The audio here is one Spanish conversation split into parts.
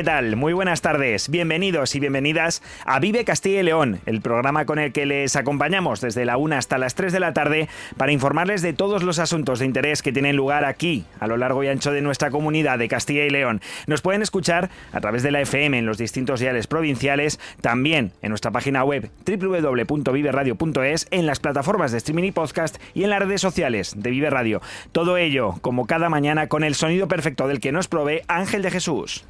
¿Qué tal? Muy buenas tardes. Bienvenidos y bienvenidas a Vive Castilla y León, el programa con el que les acompañamos desde la 1 hasta las 3 de la tarde para informarles de todos los asuntos de interés que tienen lugar aquí, a lo largo y ancho de nuestra comunidad de Castilla y León. Nos pueden escuchar a través de la FM en los distintos diales provinciales, también en nuestra página web www.viveradio.es, en las plataformas de streaming y podcast y en las redes sociales de Vive Radio. Todo ello, como cada mañana, con el sonido perfecto del que nos provee Ángel de Jesús.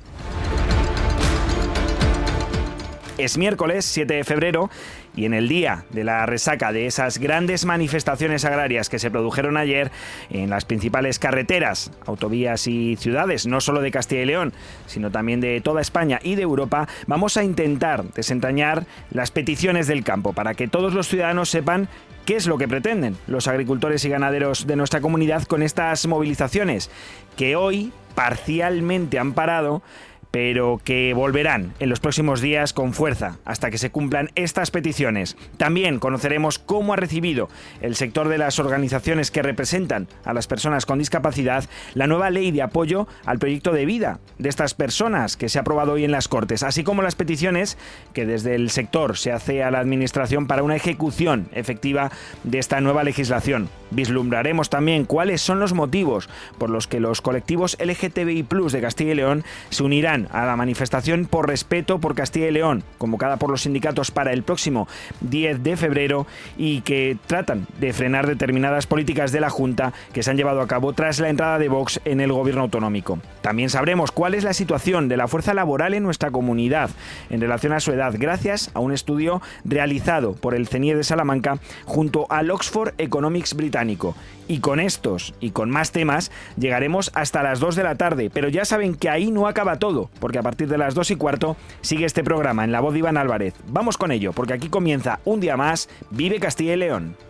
Es miércoles 7 de febrero y en el día de la resaca de esas grandes manifestaciones agrarias que se produjeron ayer en las principales carreteras, autovías y ciudades, no solo de Castilla y León, sino también de toda España y de Europa, vamos a intentar desentrañar las peticiones del campo para que todos los ciudadanos sepan qué es lo que pretenden los agricultores y ganaderos de nuestra comunidad con estas movilizaciones, que hoy parcialmente han parado pero que volverán en los próximos días con fuerza hasta que se cumplan estas peticiones. También conoceremos cómo ha recibido el sector de las organizaciones que representan a las personas con discapacidad la nueva ley de apoyo al proyecto de vida de estas personas que se ha aprobado hoy en las Cortes, así como las peticiones que desde el sector se hace a la Administración para una ejecución efectiva de esta nueva legislación. Vislumbraremos también cuáles son los motivos por los que los colectivos LGTBI de Castilla y León se unirán a la manifestación por respeto por Castilla y León, convocada por los sindicatos para el próximo 10 de febrero y que tratan de frenar determinadas políticas de la Junta que se han llevado a cabo tras la entrada de Vox en el gobierno autonómico. También sabremos cuál es la situación de la fuerza laboral en nuestra comunidad en relación a su edad, gracias a un estudio realizado por el CENIE de Salamanca junto al Oxford Economics británico. Y con estos y con más temas llegaremos hasta las 2 de la tarde, pero ya saben que ahí no acaba todo porque a partir de las 2 y cuarto sigue este programa en la voz de Iván Álvarez. Vamos con ello, porque aquí comienza un día más Vive Castilla y León.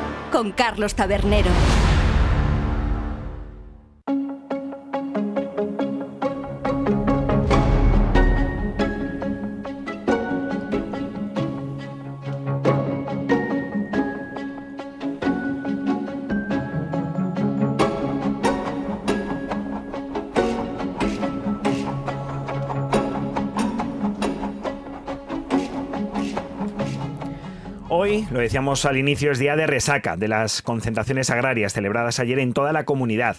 Con Carlos Tabernero. Lo decíamos al inicio, es día de resaca de las concentraciones agrarias celebradas ayer en toda la comunidad.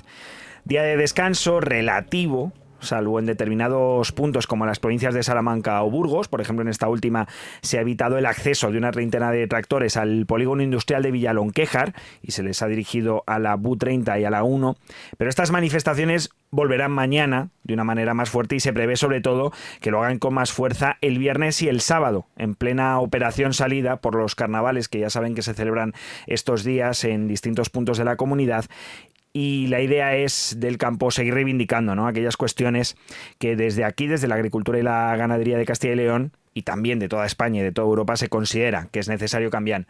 Día de descanso relativo salvo en determinados puntos como las provincias de Salamanca o Burgos. Por ejemplo, en esta última se ha evitado el acceso de una treintena de tractores al polígono industrial de Villalonquejar y se les ha dirigido a la BU30 y a la 1. Pero estas manifestaciones volverán mañana de una manera más fuerte y se prevé sobre todo que lo hagan con más fuerza el viernes y el sábado, en plena operación salida por los carnavales que ya saben que se celebran estos días en distintos puntos de la comunidad y la idea es del campo seguir reivindicando ¿no? aquellas cuestiones que desde aquí, desde la agricultura y la ganadería de Castilla y León, y también de toda España y de toda Europa se considera que es necesario cambiar.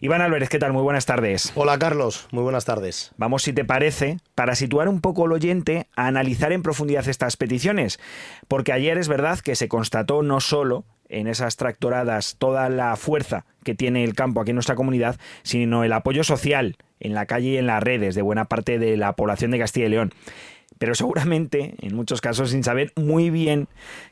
Iván Álvarez, ¿qué tal? Muy buenas tardes. Hola Carlos, muy buenas tardes. Vamos, si te parece, para situar un poco al oyente, a analizar en profundidad estas peticiones, porque ayer es verdad que se constató no solo en esas tractoradas toda la fuerza que tiene el campo aquí en nuestra comunidad, sino el apoyo social en la calle y en las redes de buena parte de la población de Castilla y León pero seguramente, en muchos casos, sin saber muy bien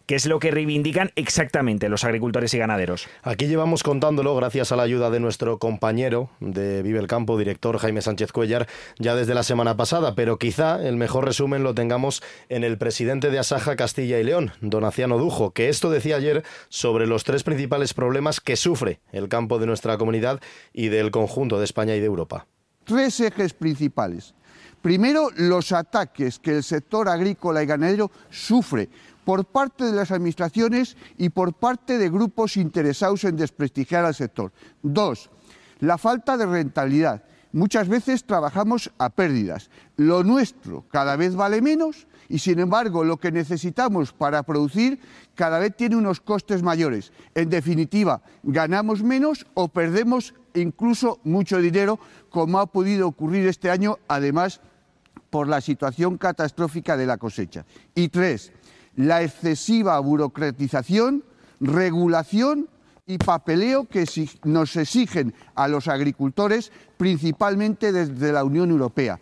qué es lo que reivindican exactamente los agricultores y ganaderos. Aquí llevamos contándolo gracias a la ayuda de nuestro compañero de Vive el Campo, director Jaime Sánchez Cuellar, ya desde la semana pasada, pero quizá el mejor resumen lo tengamos en el presidente de Asaja Castilla y León, Donaciano Dujo, que esto decía ayer sobre los tres principales problemas que sufre el campo de nuestra comunidad y del conjunto de España y de Europa. Tres ejes principales. Primero, los ataques que el sector agrícola y ganadero sufre por parte de las administraciones y por parte de grupos interesados en desprestigiar al sector. Dos, la falta de rentabilidad. Muchas veces trabajamos a pérdidas. Lo nuestro cada vez vale menos y sin embargo lo que necesitamos para producir cada vez tiene unos costes mayores. En definitiva, ganamos menos o perdemos incluso mucho dinero, como ha podido ocurrir este año, además por la situación catastrófica de la cosecha. Y tres, la excesiva burocratización, regulación y papeleo que nos exigen a los agricultores, principalmente desde la Unión Europea.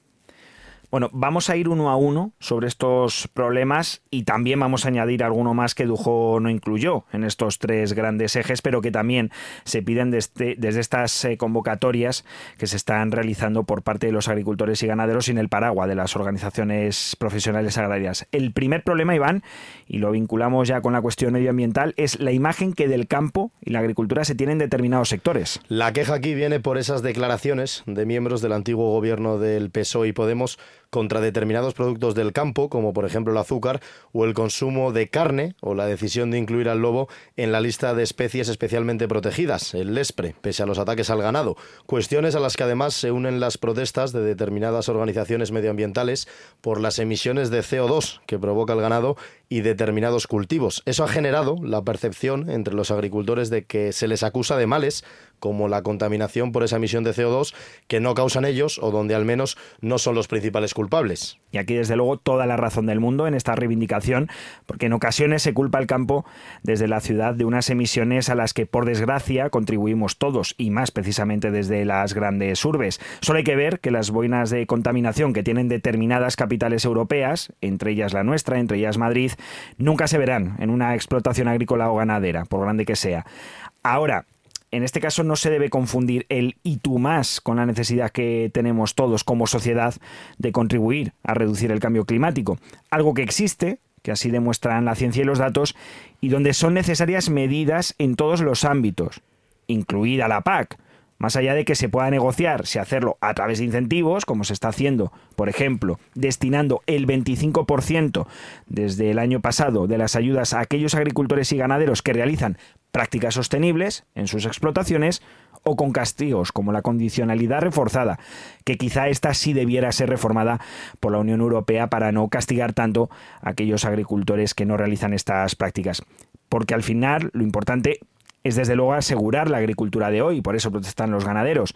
Bueno, vamos a ir uno a uno sobre estos problemas y también vamos a añadir alguno más que Dujo no incluyó en estos tres grandes ejes, pero que también se piden desde, desde estas eh, convocatorias que se están realizando por parte de los agricultores y ganaderos sin el paraguas de las organizaciones profesionales agrarias. El primer problema, Iván, y lo vinculamos ya con la cuestión medioambiental, es la imagen que del campo y la agricultura se tienen en determinados sectores. La queja aquí viene por esas declaraciones de miembros del antiguo gobierno del PSOE y Podemos contra determinados productos del campo, como por ejemplo el azúcar o el consumo de carne o la decisión de incluir al lobo en la lista de especies especialmente protegidas, el lespre, pese a los ataques al ganado. Cuestiones a las que además se unen las protestas de determinadas organizaciones medioambientales por las emisiones de CO2 que provoca el ganado y determinados cultivos. Eso ha generado la percepción entre los agricultores de que se les acusa de males como la contaminación por esa emisión de CO2 que no causan ellos o donde al menos no son los principales culpables. Y aquí desde luego toda la razón del mundo en esta reivindicación, porque en ocasiones se culpa al campo desde la ciudad de unas emisiones a las que por desgracia contribuimos todos y más precisamente desde las grandes urbes. Solo hay que ver que las boinas de contaminación que tienen determinadas capitales europeas, entre ellas la nuestra, entre ellas Madrid, nunca se verán en una explotación agrícola o ganadera, por grande que sea. Ahora, en este caso no se debe confundir el y tú más con la necesidad que tenemos todos como sociedad de contribuir a reducir el cambio climático. Algo que existe, que así demuestran la ciencia y los datos, y donde son necesarias medidas en todos los ámbitos, incluida la PAC. Más allá de que se pueda negociar si hacerlo a través de incentivos, como se está haciendo, por ejemplo, destinando el 25% desde el año pasado de las ayudas a aquellos agricultores y ganaderos que realizan prácticas sostenibles en sus explotaciones o con castigos como la condicionalidad reforzada, que quizá esta sí debiera ser reformada por la Unión Europea para no castigar tanto a aquellos agricultores que no realizan estas prácticas. Porque al final lo importante es desde luego asegurar la agricultura de hoy, por eso protestan los ganaderos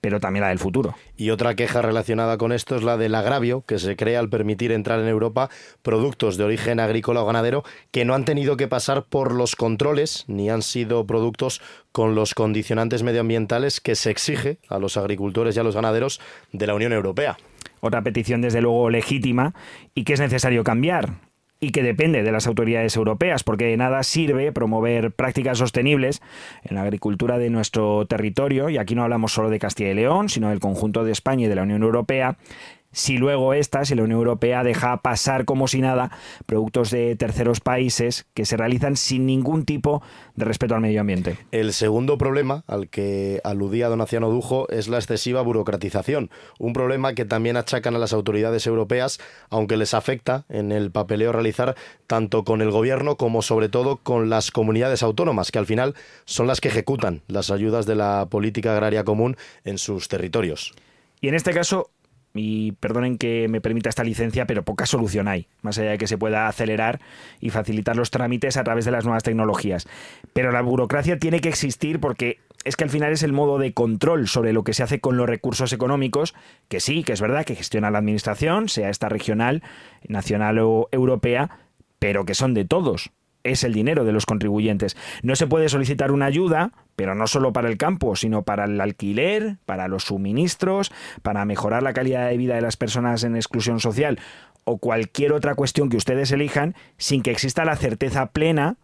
pero también la del futuro. Y otra queja relacionada con esto es la del agravio que se crea al permitir entrar en Europa productos de origen agrícola o ganadero que no han tenido que pasar por los controles ni han sido productos con los condicionantes medioambientales que se exige a los agricultores y a los ganaderos de la Unión Europea. Otra petición desde luego legítima y que es necesario cambiar y que depende de las autoridades europeas, porque de nada sirve promover prácticas sostenibles en la agricultura de nuestro territorio, y aquí no hablamos solo de Castilla y León, sino del conjunto de España y de la Unión Europea, si luego esta, si la Unión Europea deja pasar como si nada productos de terceros países que se realizan sin ningún tipo de respeto al medio ambiente. El segundo problema al que aludía don Aciano Dujo es la excesiva burocratización, un problema que también achacan a las autoridades europeas, aunque les afecta en el papeleo realizar tanto con el gobierno como sobre todo con las comunidades autónomas, que al final son las que ejecutan las ayudas de la política agraria común en sus territorios. Y en este caso, y perdonen que me permita esta licencia, pero poca solución hay, más allá de que se pueda acelerar y facilitar los trámites a través de las nuevas tecnologías. Pero la burocracia tiene que existir porque es que al final es el modo de control sobre lo que se hace con los recursos económicos, que sí, que es verdad que gestiona la administración, sea esta regional, nacional o europea, pero que son de todos es el dinero de los contribuyentes. No se puede solicitar una ayuda, pero no solo para el campo, sino para el alquiler, para los suministros, para mejorar la calidad de vida de las personas en exclusión social o cualquier otra cuestión que ustedes elijan sin que exista la certeza plena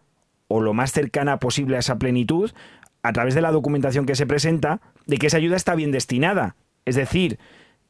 o lo más cercana posible a esa plenitud a través de la documentación que se presenta de que esa ayuda está bien destinada, es decir,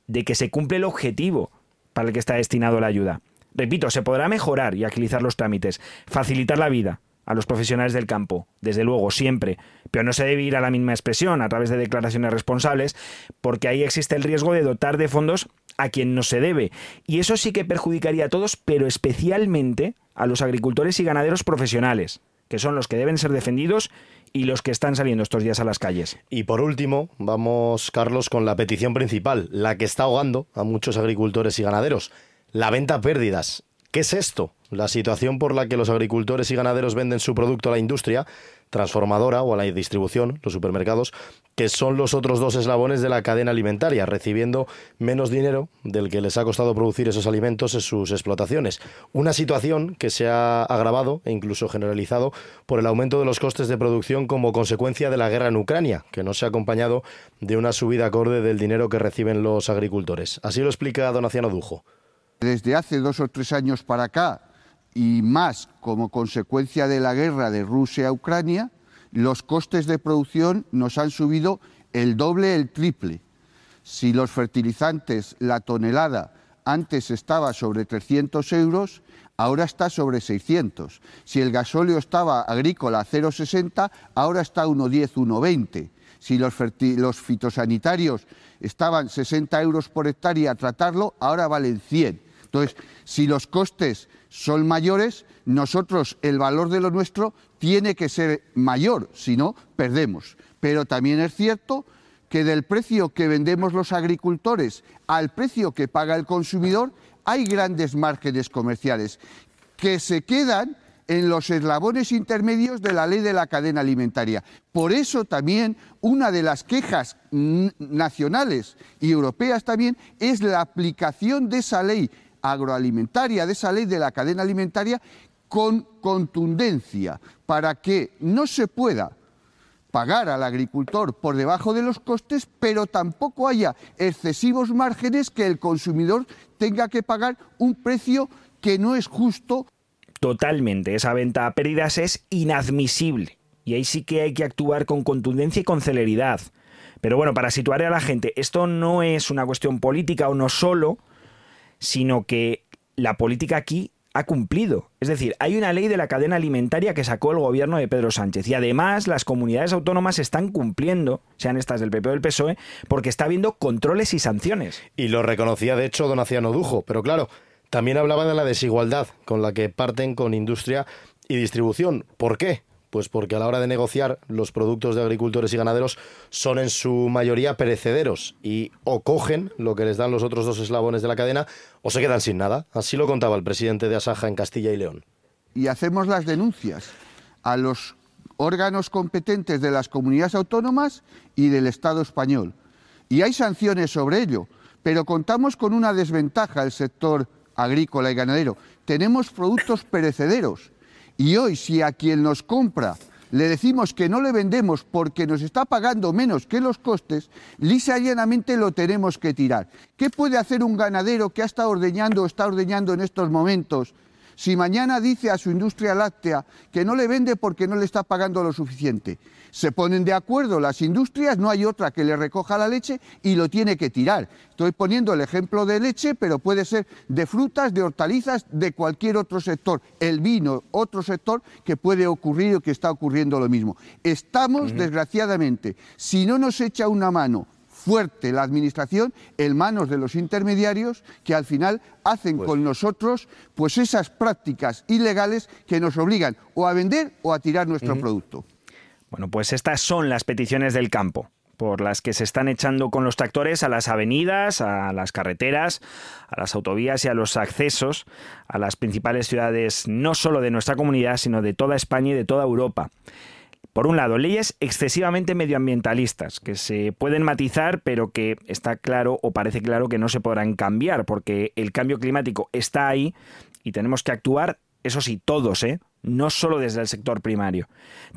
de que se cumple el objetivo para el que está destinado la ayuda. Repito, se podrá mejorar y agilizar los trámites, facilitar la vida a los profesionales del campo, desde luego, siempre, pero no se debe ir a la misma expresión a través de declaraciones responsables, porque ahí existe el riesgo de dotar de fondos a quien no se debe. Y eso sí que perjudicaría a todos, pero especialmente a los agricultores y ganaderos profesionales, que son los que deben ser defendidos y los que están saliendo estos días a las calles. Y por último, vamos, Carlos, con la petición principal, la que está ahogando a muchos agricultores y ganaderos la venta pérdidas. ¿Qué es esto? La situación por la que los agricultores y ganaderos venden su producto a la industria transformadora o a la distribución, los supermercados, que son los otros dos eslabones de la cadena alimentaria, recibiendo menos dinero del que les ha costado producir esos alimentos en sus explotaciones. Una situación que se ha agravado e incluso generalizado por el aumento de los costes de producción como consecuencia de la guerra en Ucrania, que no se ha acompañado de una subida acorde del dinero que reciben los agricultores. Así lo explica Donaciano Dujo. Desde hace dos o tres años para acá, y más como consecuencia de la guerra de Rusia a Ucrania, los costes de producción nos han subido el doble, el triple. Si los fertilizantes, la tonelada, antes estaba sobre 300 euros, ahora está sobre 600. Si el gasóleo estaba agrícola a 0,60, ahora está a 1,10, 1,20. Si los, los, fitosanitarios estaban 60 euros por hectárea a tratarlo, ahora valen 100. Entonces, si los costes son mayores, nosotros el valor de lo nuestro tiene que ser mayor, si no, perdemos. Pero también es cierto que del precio que vendemos los agricultores al precio que paga el consumidor hay grandes márgenes comerciales que se quedan en los eslabones intermedios de la ley de la cadena alimentaria. Por eso también una de las quejas nacionales y europeas también es la aplicación de esa ley agroalimentaria, de esa ley de la cadena alimentaria, con contundencia, para que no se pueda pagar al agricultor por debajo de los costes, pero tampoco haya excesivos márgenes que el consumidor tenga que pagar un precio que no es justo. Totalmente, esa venta a pérdidas es inadmisible. Y ahí sí que hay que actuar con contundencia y con celeridad. Pero bueno, para situar a la gente, esto no es una cuestión política o no solo, sino que la política aquí ha cumplido. Es decir, hay una ley de la cadena alimentaria que sacó el gobierno de Pedro Sánchez y además las comunidades autónomas están cumpliendo, sean estas del PP o del PSOE, porque está habiendo controles y sanciones. Y lo reconocía de hecho don Aciano Dujo, pero claro, también hablaba de la desigualdad con la que parten con industria y distribución. ¿Por qué? Pues porque a la hora de negociar los productos de agricultores y ganaderos son en su mayoría perecederos y o cogen lo que les dan los otros dos eslabones de la cadena o se quedan sin nada. Así lo contaba el presidente de Asaja en Castilla y León. Y hacemos las denuncias a los órganos competentes de las comunidades autónomas y del Estado español. Y hay sanciones sobre ello, pero contamos con una desventaja el sector agrícola y ganadero. Tenemos productos perecederos y hoy si a quien nos compra le decimos que no le vendemos porque nos está pagando menos que los costes, lisa y llanamente lo tenemos que tirar. ¿Qué puede hacer un ganadero que ha estado ordeñando o está ordeñando en estos momentos Si mañana dice a su industria láctea que no le vende porque no le está pagando lo suficiente, se ponen de acuerdo las industrias, no hay otra que le recoja la leche y lo tiene que tirar. Estoy poniendo el ejemplo de leche, pero puede ser de frutas, de hortalizas, de cualquier otro sector. El vino, otro sector que puede ocurrir o que está ocurriendo lo mismo. Estamos, desgraciadamente, si no nos echa una mano fuerte la administración en manos de los intermediarios que al final hacen con nosotros pues esas prácticas ilegales que nos obligan o a vender o a tirar nuestro producto. Bueno, pues estas son las peticiones del campo por las que se están echando con los tractores a las avenidas, a las carreteras, a las autovías y a los accesos a las principales ciudades no solo de nuestra comunidad, sino de toda España y de toda Europa. Por un lado, leyes excesivamente medioambientalistas, que se pueden matizar, pero que está claro o parece claro que no se podrán cambiar, porque el cambio climático está ahí y tenemos que actuar, eso sí, todos, ¿eh? no solo desde el sector primario.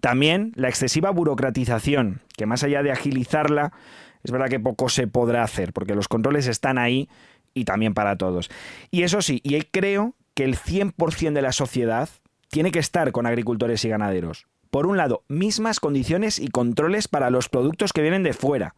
También la excesiva burocratización, que más allá de agilizarla, es verdad que poco se podrá hacer, porque los controles están ahí y también para todos. Y eso sí, y creo que el 100% de la sociedad tiene que estar con agricultores y ganaderos. Por un lado, mismas condiciones y controles para los productos que vienen de fuera,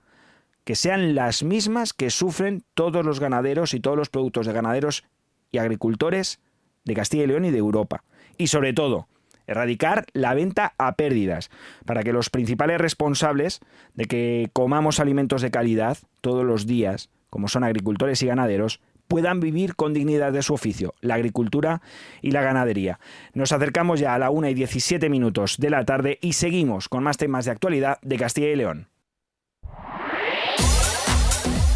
que sean las mismas que sufren todos los ganaderos y todos los productos de ganaderos y agricultores de Castilla y León y de Europa. Y sobre todo, erradicar la venta a pérdidas, para que los principales responsables de que comamos alimentos de calidad todos los días, como son agricultores y ganaderos, puedan vivir con dignidad de su oficio, la agricultura y la ganadería. Nos acercamos ya a la 1 y 17 minutos de la tarde y seguimos con más temas de actualidad de Castilla y León.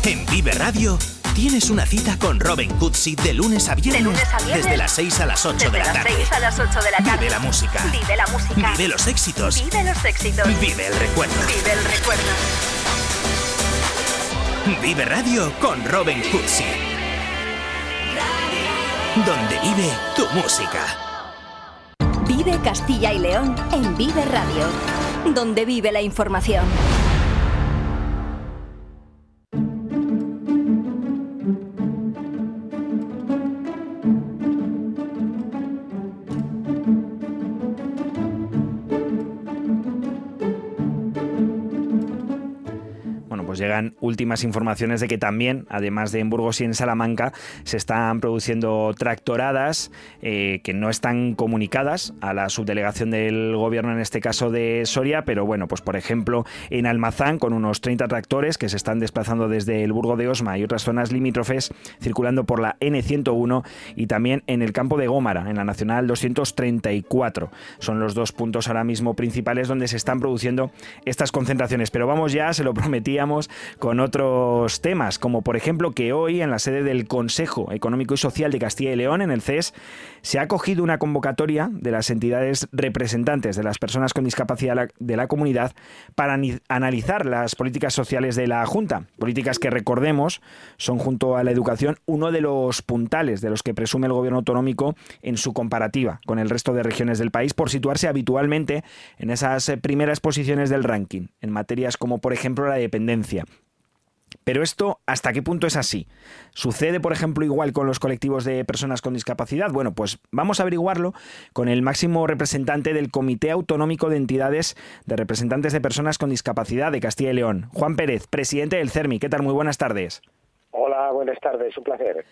En Vive Radio tienes una cita con Robin Cutsi de lunes a viernes, De lunes a viernes. desde las 6 a las 8 de la Desde las tarde. 6 a las 8 de la tarde. Vive la música. Vive la música. Vive los éxitos. Vive los éxitos. Vive el recuerdo. Vive el recuerdo. Vive Radio con Robin Cutsi. Donde vive tu música. Vive Castilla y León en Vive Radio. Donde vive la información. Bueno, pues llegan últimas informaciones de que también, además de en Burgos y en Salamanca, se están produciendo tractoradas eh, que no están comunicadas a la subdelegación del gobierno, en este caso de Soria, pero bueno, pues por ejemplo en Almazán, con unos 30 tractores que se están desplazando desde el Burgo de Osma y otras zonas limítrofes, circulando por la N101 y también en el campo de Gómara, en la Nacional 234. Son los dos puntos ahora mismo principales donde se están produciendo estas concentraciones. Pero vamos ya, se lo prometíamos, otros temas, como por ejemplo que hoy en la sede del Consejo Económico y Social de Castilla y León, en el CES, se ha acogido una convocatoria de las entidades representantes de las personas con discapacidad de la- comunidad para analizar las políticas sociales de la Junta. Políticas que, recordemos, son junto a la educación uno de los puntales de los que presume el gobierno autonómico en su comparativa con el resto de regiones del país por situarse habitualmente en esas eh, primeras posiciones del ranking, en materias como por ejemplo la dependencia. Pero esto, ¿hasta qué punto es así? ¿Sucede, por ejemplo, igual con los colectivos de personas con discapacidad? Bueno, pues vamos a averiguarlo con el máximo representante del Comité Autonómico de Entidades de Representantes de Personas con Discapacidad de Castilla y León, Juan Pérez, presidente del CERMI. ¿Qué tal? Muy buenas tardes. Hola, buenas tardes, un placer.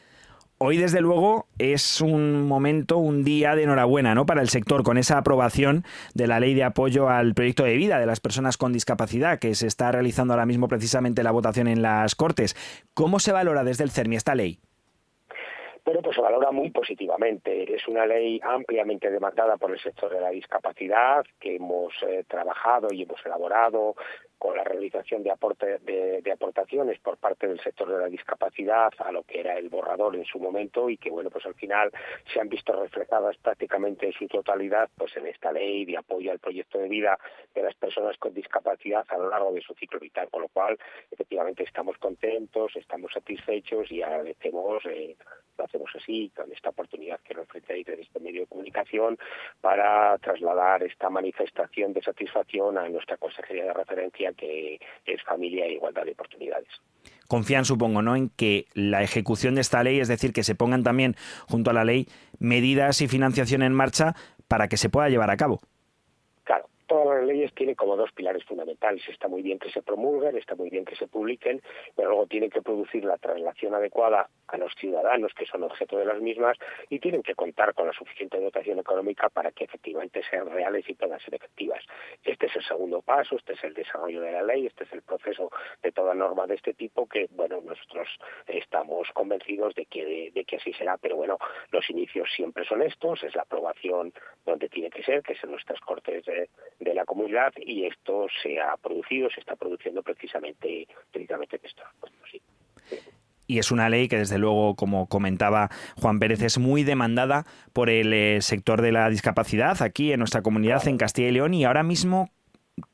Hoy, desde luego, es un momento, un día de enhorabuena ¿no? para el sector con esa aprobación de la ley de apoyo al proyecto de vida de las personas con discapacidad que se está realizando ahora mismo precisamente la votación en las Cortes. ¿Cómo se valora desde el CERMI esta ley? Bueno, pues se valora muy positivamente. Es una ley ampliamente demandada por el sector de la discapacidad, que hemos eh, trabajado y hemos elaborado con la realización de, aporte- de- aportaciones por parte del sector de la discapacidad a lo que era el borrador en su momento y que, bueno, pues al final se han visto reflejadas prácticamente en su totalidad pues en esta ley de apoyo al proyecto de vida de las personas con discapacidad a lo largo de su ciclo vital, con lo cual efectivamente estamos contentos, estamos satisfechos y agradecemos eh, lo hacemos así, con esta oportunidad que nos ofrecéis en este medio de comunicación para trasladar esta manifestación de satisfacción a nuestra consejería de referencia que es Familia e Igualdad de Oportunidades. Confían, supongo, ¿no?, en que la ejecución de esta ley, es decir, que se pongan también junto a la ley medidas y financiación en marcha para que se pueda llevar a cabo las leyes tienen como dos pilares fundamentales. Está muy bien que se promulguen, está muy bien que se publiquen, pero luego tienen que producir la traslación adecuada a los ciudadanos que son objeto de las mismas y tienen que contar con la suficiente dotación económica para que efectivamente sean reales y puedan ser efectivas. Este es el segundo paso, este es el desarrollo de la ley, este es el proceso de toda norma de este tipo que, bueno, nosotros estamos convencidos de que, de, que así será, pero bueno, los inicios siempre son estos, es la aprobación donde tiene que ser, que es en nuestras cortes de, de la comunidad y esto se ha producido, se está produciendo precisamente, precisamente en esto. y es una ley que desde luego, como comentaba Juan Pérez, es muy demandada por el eh, sector de la discapacidad aquí en nuestra comunidad en Castilla y León y ahora mismo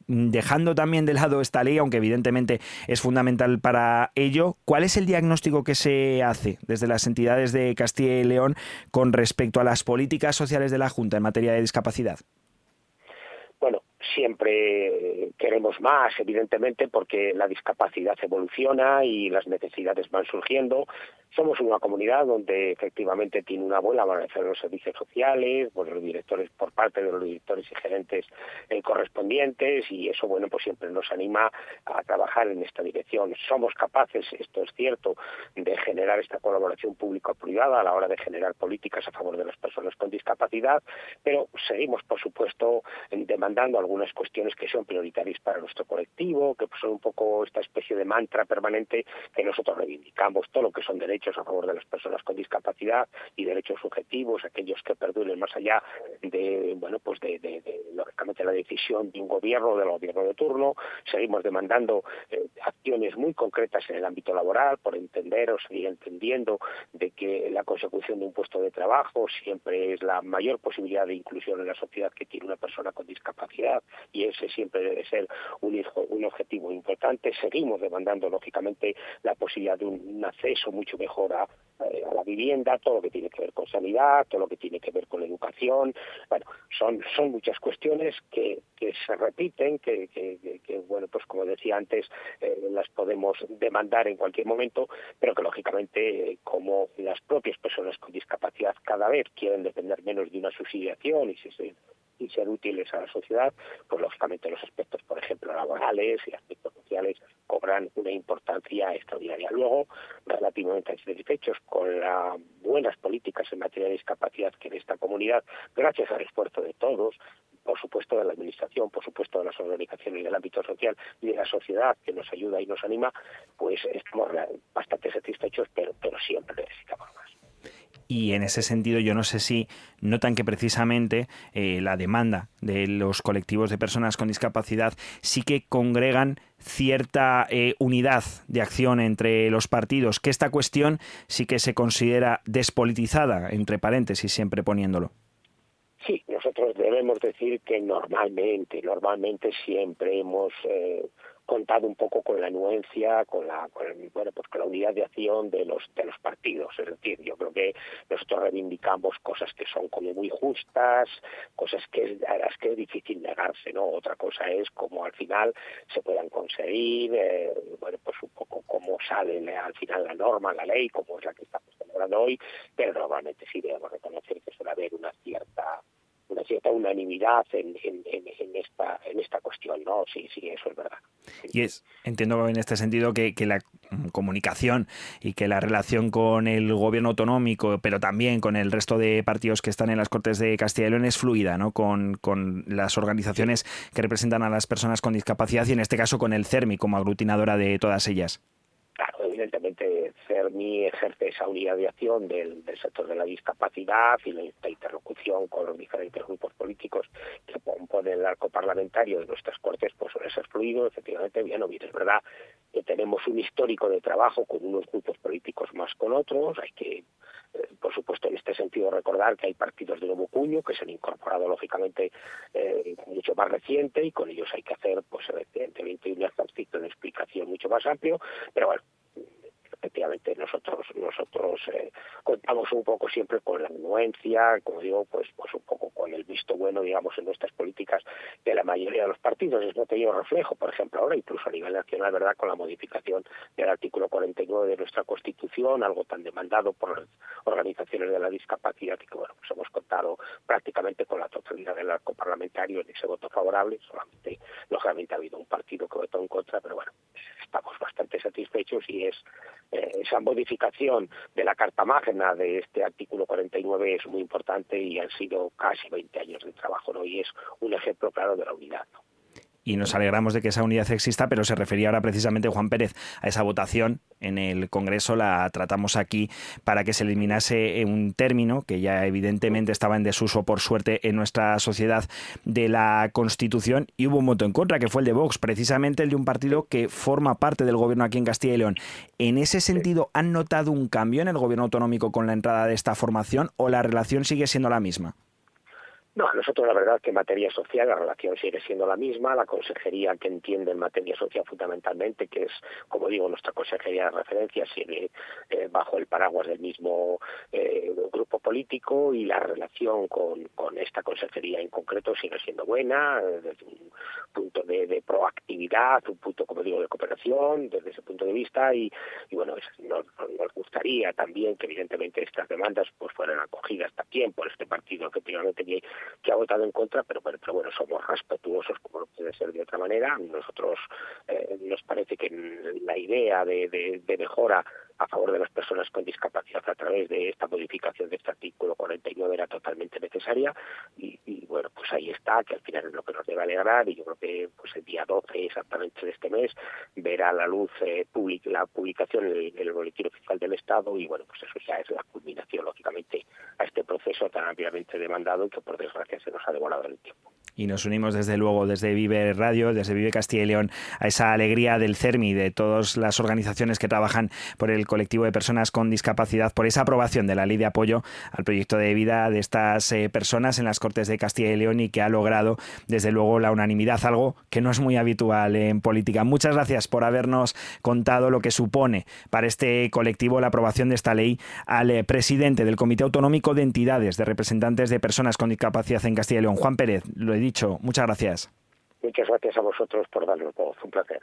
dejando también de lado esta ley, aunque evidentemente es fundamental para ello, ¿cuál es el diagnóstico que se hace desde las entidades de Castilla y León con respecto a las políticas sociales de la Junta en materia de discapacidad? Siempre queremos más, evidentemente, porque la discapacidad evoluciona y las necesidades van surgiendo. Somos una comunidad donde efectivamente tiene una buena valoración de los servicios sociales, por los directores, por parte de los directores y gerentes eh, correspondientes, y eso, bueno, pues siempre nos anima a trabajar en esta dirección. Somos capaces, esto es cierto, de generar esta colaboración público-privada a la hora de generar políticas a favor de las personas con discapacidad, pero seguimos, por supuesto, demandando algunas cuestiones que son prioritarias para nuestro colectivo, que son un poco esta especie de mantra permanente que nosotros reivindicamos, todo lo que son derechos a favor de las personas con discapacidad y derechos subjetivos, aquellos que perduren más allá de, bueno, pues de, lógicamente la decisión de un gobierno, del gobierno de turno. Seguimos demandando eh, acciones muy concretas en el ámbito laboral por entender o seguir entendiendo de que la consecución de un puesto de trabajo siempre es la mayor posibilidad de inclusión en la sociedad que tiene una persona con discapacidad y ese siempre debe ser un, un objetivo importante. Seguimos demandando, lógicamente, la posibilidad de un acceso mucho mejor eh, a, la vivienda, todo lo que tiene que ver con sanidad, todo lo que tiene que ver con la educación. Bueno, son, son muchas cuestiones que, que se repiten, que, que, bueno, pues como decía antes, eh, las podemos demandar en cualquier momento, pero que lógicamente, como las propias personas con discapacidad cada vez quieren depender menos de una subsidiación y si y ser útiles a la sociedad, pues lógicamente los aspectos, por ejemplo, laborales y aspectos sociales cobran una importancia extraordinaria. Luego, relativamente satisfechos con las buenas políticas en materia de discapacidad que en esta comunidad, gracias al esfuerzo de todos, por supuesto de la Administración, por supuesto de las organizaciones del ámbito social y de la sociedad que nos ayuda y nos anima, pues estamos bastante satisfechos, pero, pero siempre necesitamos más y en ese sentido yo no sé si notan que precisamente eh, la demanda de los colectivos de personas con discapacidad sí que congregan cierta eh, unidad de acción entre los partidos, que esta cuestión sí que se considera despolitizada, entre paréntesis, siempre poniéndolo. Sí, nosotros debemos decir que normalmente, normalmente siempre hemos eh, contado un poco con la anuencia, con la, bueno, pues con la unidad de acción de los de los partidos. Es decir, yo creo que nosotros reivindicamos cosas que son como muy justas, cosas que a las que es difícil negarse, ¿no? Otra cosa es cómo al final se puedan conseguir, eh, bueno, pues un poco cómo sale al final la norma, la ley, como es la que estamos celebrando hoy, pero normalmente sí debemos reconocer que suele haber una cierta una cierta unanimidad en, en, en, esta, en esta cuestión, ¿no? Sí, sí, eso es verdad. Y es, entiendo en este sentido que, que, la comunicación y que la relación con el gobierno autonómico, pero también con el resto de partidos que están en las Cortes de Castilla y León es fluida, ¿no? Con, con las organizaciones que representan a las personas con discapacidad y en este caso con el CERMI como aglutinadora de todas ellas. Evidentemente CERMI ejerce esa unidad de acción del, sector de la discapacidad y la, interlocución con los diferentes grupos políticos que componen el arco parlamentario de nuestras cortes pues suele ser fluido, efectivamente, bien o bien es verdad que tenemos un histórico de trabajo con unos grupos políticos más con otros, hay que eh, por supuesto, en este sentido, recordar que hay partidos de nuevo cuño que se han incorporado, lógicamente, eh, mucho más reciente y con ellos hay que hacer, pues, evidentemente, un ejercicio de explicación mucho más amplio. Pero bueno, efectivamente nosotros nosotros eh, contamos un poco siempre con la anuencia, como digo, pues pues un poco con el visto bueno, digamos, en nuestras políticas de la mayoría de los partidos. Eso ha tenido reflejo, por ejemplo, ahora incluso a nivel nacional, ¿verdad?, con la modificación del artículo 49 de nuestra Constitución, algo tan demandado por las organizaciones de la discapacidad que, bueno, pues hemos contado prácticamente con la totalidad del arco parlamentario en ese voto favorable, solamente, lógicamente, ha habido un partido que votó en contra, pero bueno, estamos bastante satisfechos y es eh, esa modificación de la Carta Magna de este artículo 49 es muy importante y han sido casi 20 años de trabajo, ¿no? Y es un ejemplo claro de la unidad. Y nos alegramos de que esa unidad exista, pero se refería ahora precisamente Juan Pérez a esa votación en el Congreso, la tratamos aquí para que se eliminase un término que ya evidentemente estaba en desuso por suerte en nuestra sociedad de la Constitución y hubo un voto en contra que fue el de Vox, precisamente el de un partido que forma parte del gobierno aquí en Castilla y León. En ese sentido, ¿han notado un cambio en el gobierno autonómico con la entrada de esta formación o la relación sigue siendo la misma? No, a nosotros la verdad que en materia social la relación sigue siendo la misma, la consejería que entiende en materia social fundamentalmente, que es, como digo, nuestra consejería de referencia, sigue eh, bajo el paraguas del mismo eh, grupo político y la relación con, con, esta consejería en concreto sigue siendo buena, desde un punto de, proactividad, un punto, como digo, de cooperación, desde ese punto de vista y, bueno, nos, nos, gustaría también que evidentemente estas demandas pues fueran acogidas también por este partido efectivamente que que ha votado en contra, pero, pero, bueno, somos respetuosos como no puede ser de otra manera. Nosotros eh, nos parece que la idea de, de, de mejora a favor de las personas con discapacidad a través de esta modificación de este artículo 49 era totalmente necesaria y, bueno, pues ahí está, que al final es lo que nos debe alegrar y yo creo que pues el día 12 exactamente de este mes verá la luz eh, la publicación en el, boletín oficial del Estado y bueno, pues eso ya es la culminación lógicamente a este proceso tan ampliamente demandado que por desgracia se nos ha devorado el tiempo. Y nos unimos desde luego desde Vive Radio, desde Vive Castilla y León a esa alegría del CERMI, de todas las organizaciones que trabajan por el colectivo de personas con discapacidad por esa aprobación de la ley de apoyo al proyecto de vida de estas eh, personas en las Cortes de Castilla y León y que ha logrado desde luego la unanimidad, algo que no es muy habitual en política. Muchas gracias por habernos contado lo que supone para este colectivo la aprobación de esta ley al eh, presidente del Comité Autonómico de Entidades de Representantes de Personas con Discapacidad en Castilla y León, Juan Pérez. Lo he dicho, muchas gracias. Muchas gracias a vosotros por darnos voz. Un placer.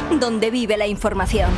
donde vive la información.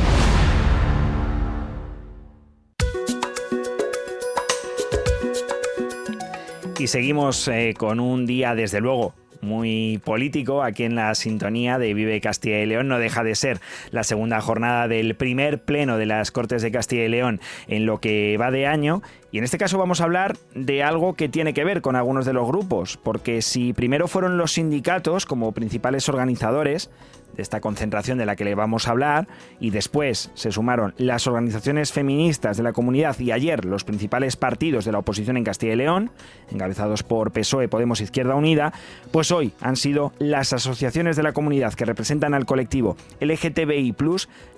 Y seguimos eh, con un día, desde luego, muy político aquí en la sintonía de Vive Castilla y León. No deja de ser la segunda jornada del primer pleno de las Cortes de Castilla y León en lo que va de año. Y en este caso vamos a hablar de algo que tiene que ver con algunos de los grupos, porque si primero fueron los sindicatos como principales organizadores, de esta concentración de la que le vamos a hablar y después se sumaron las organizaciones feministas de la comunidad y ayer los principales partidos de la oposición en Castilla y León, encabezados por PSOE, Podemos Izquierda Unida, pues hoy han sido las asociaciones de la comunidad que representan al colectivo LGTBI+,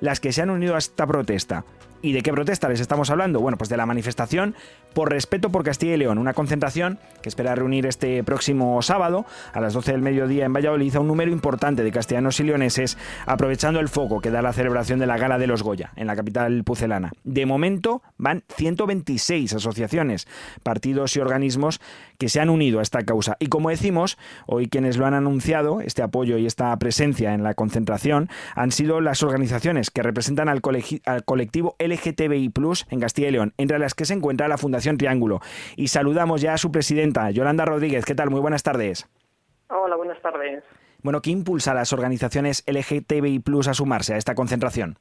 las que se han unido a esta protesta. ¿Y de qué protesta les estamos hablando? Bueno, pues de la manifestación por respeto por Castilla y León, una concentración que espera reunir este próximo sábado a las 12 del mediodía en Valladolid a un número importante de castellanos y leoneses, aprovechando el foco que da la celebración de la Gala de los Goya en la capital pucelana. De momento van 126 asociaciones, partidos y organismos que se han unido a esta causa. Y como decimos, hoy quienes lo han anunciado, este apoyo y esta presencia en la concentración, han sido las organizaciones que representan al, al colectivo LGTBI Plus en Castilla y León, entre las que se encuentra la Fundación Triángulo. Y saludamos ya a su presidenta, Yolanda Rodríguez. ¿Qué tal? Muy buenas tardes. Hola, buenas tardes. Bueno, ¿qué impulsa a las organizaciones LGTBI Plus a sumarse a esta concentración?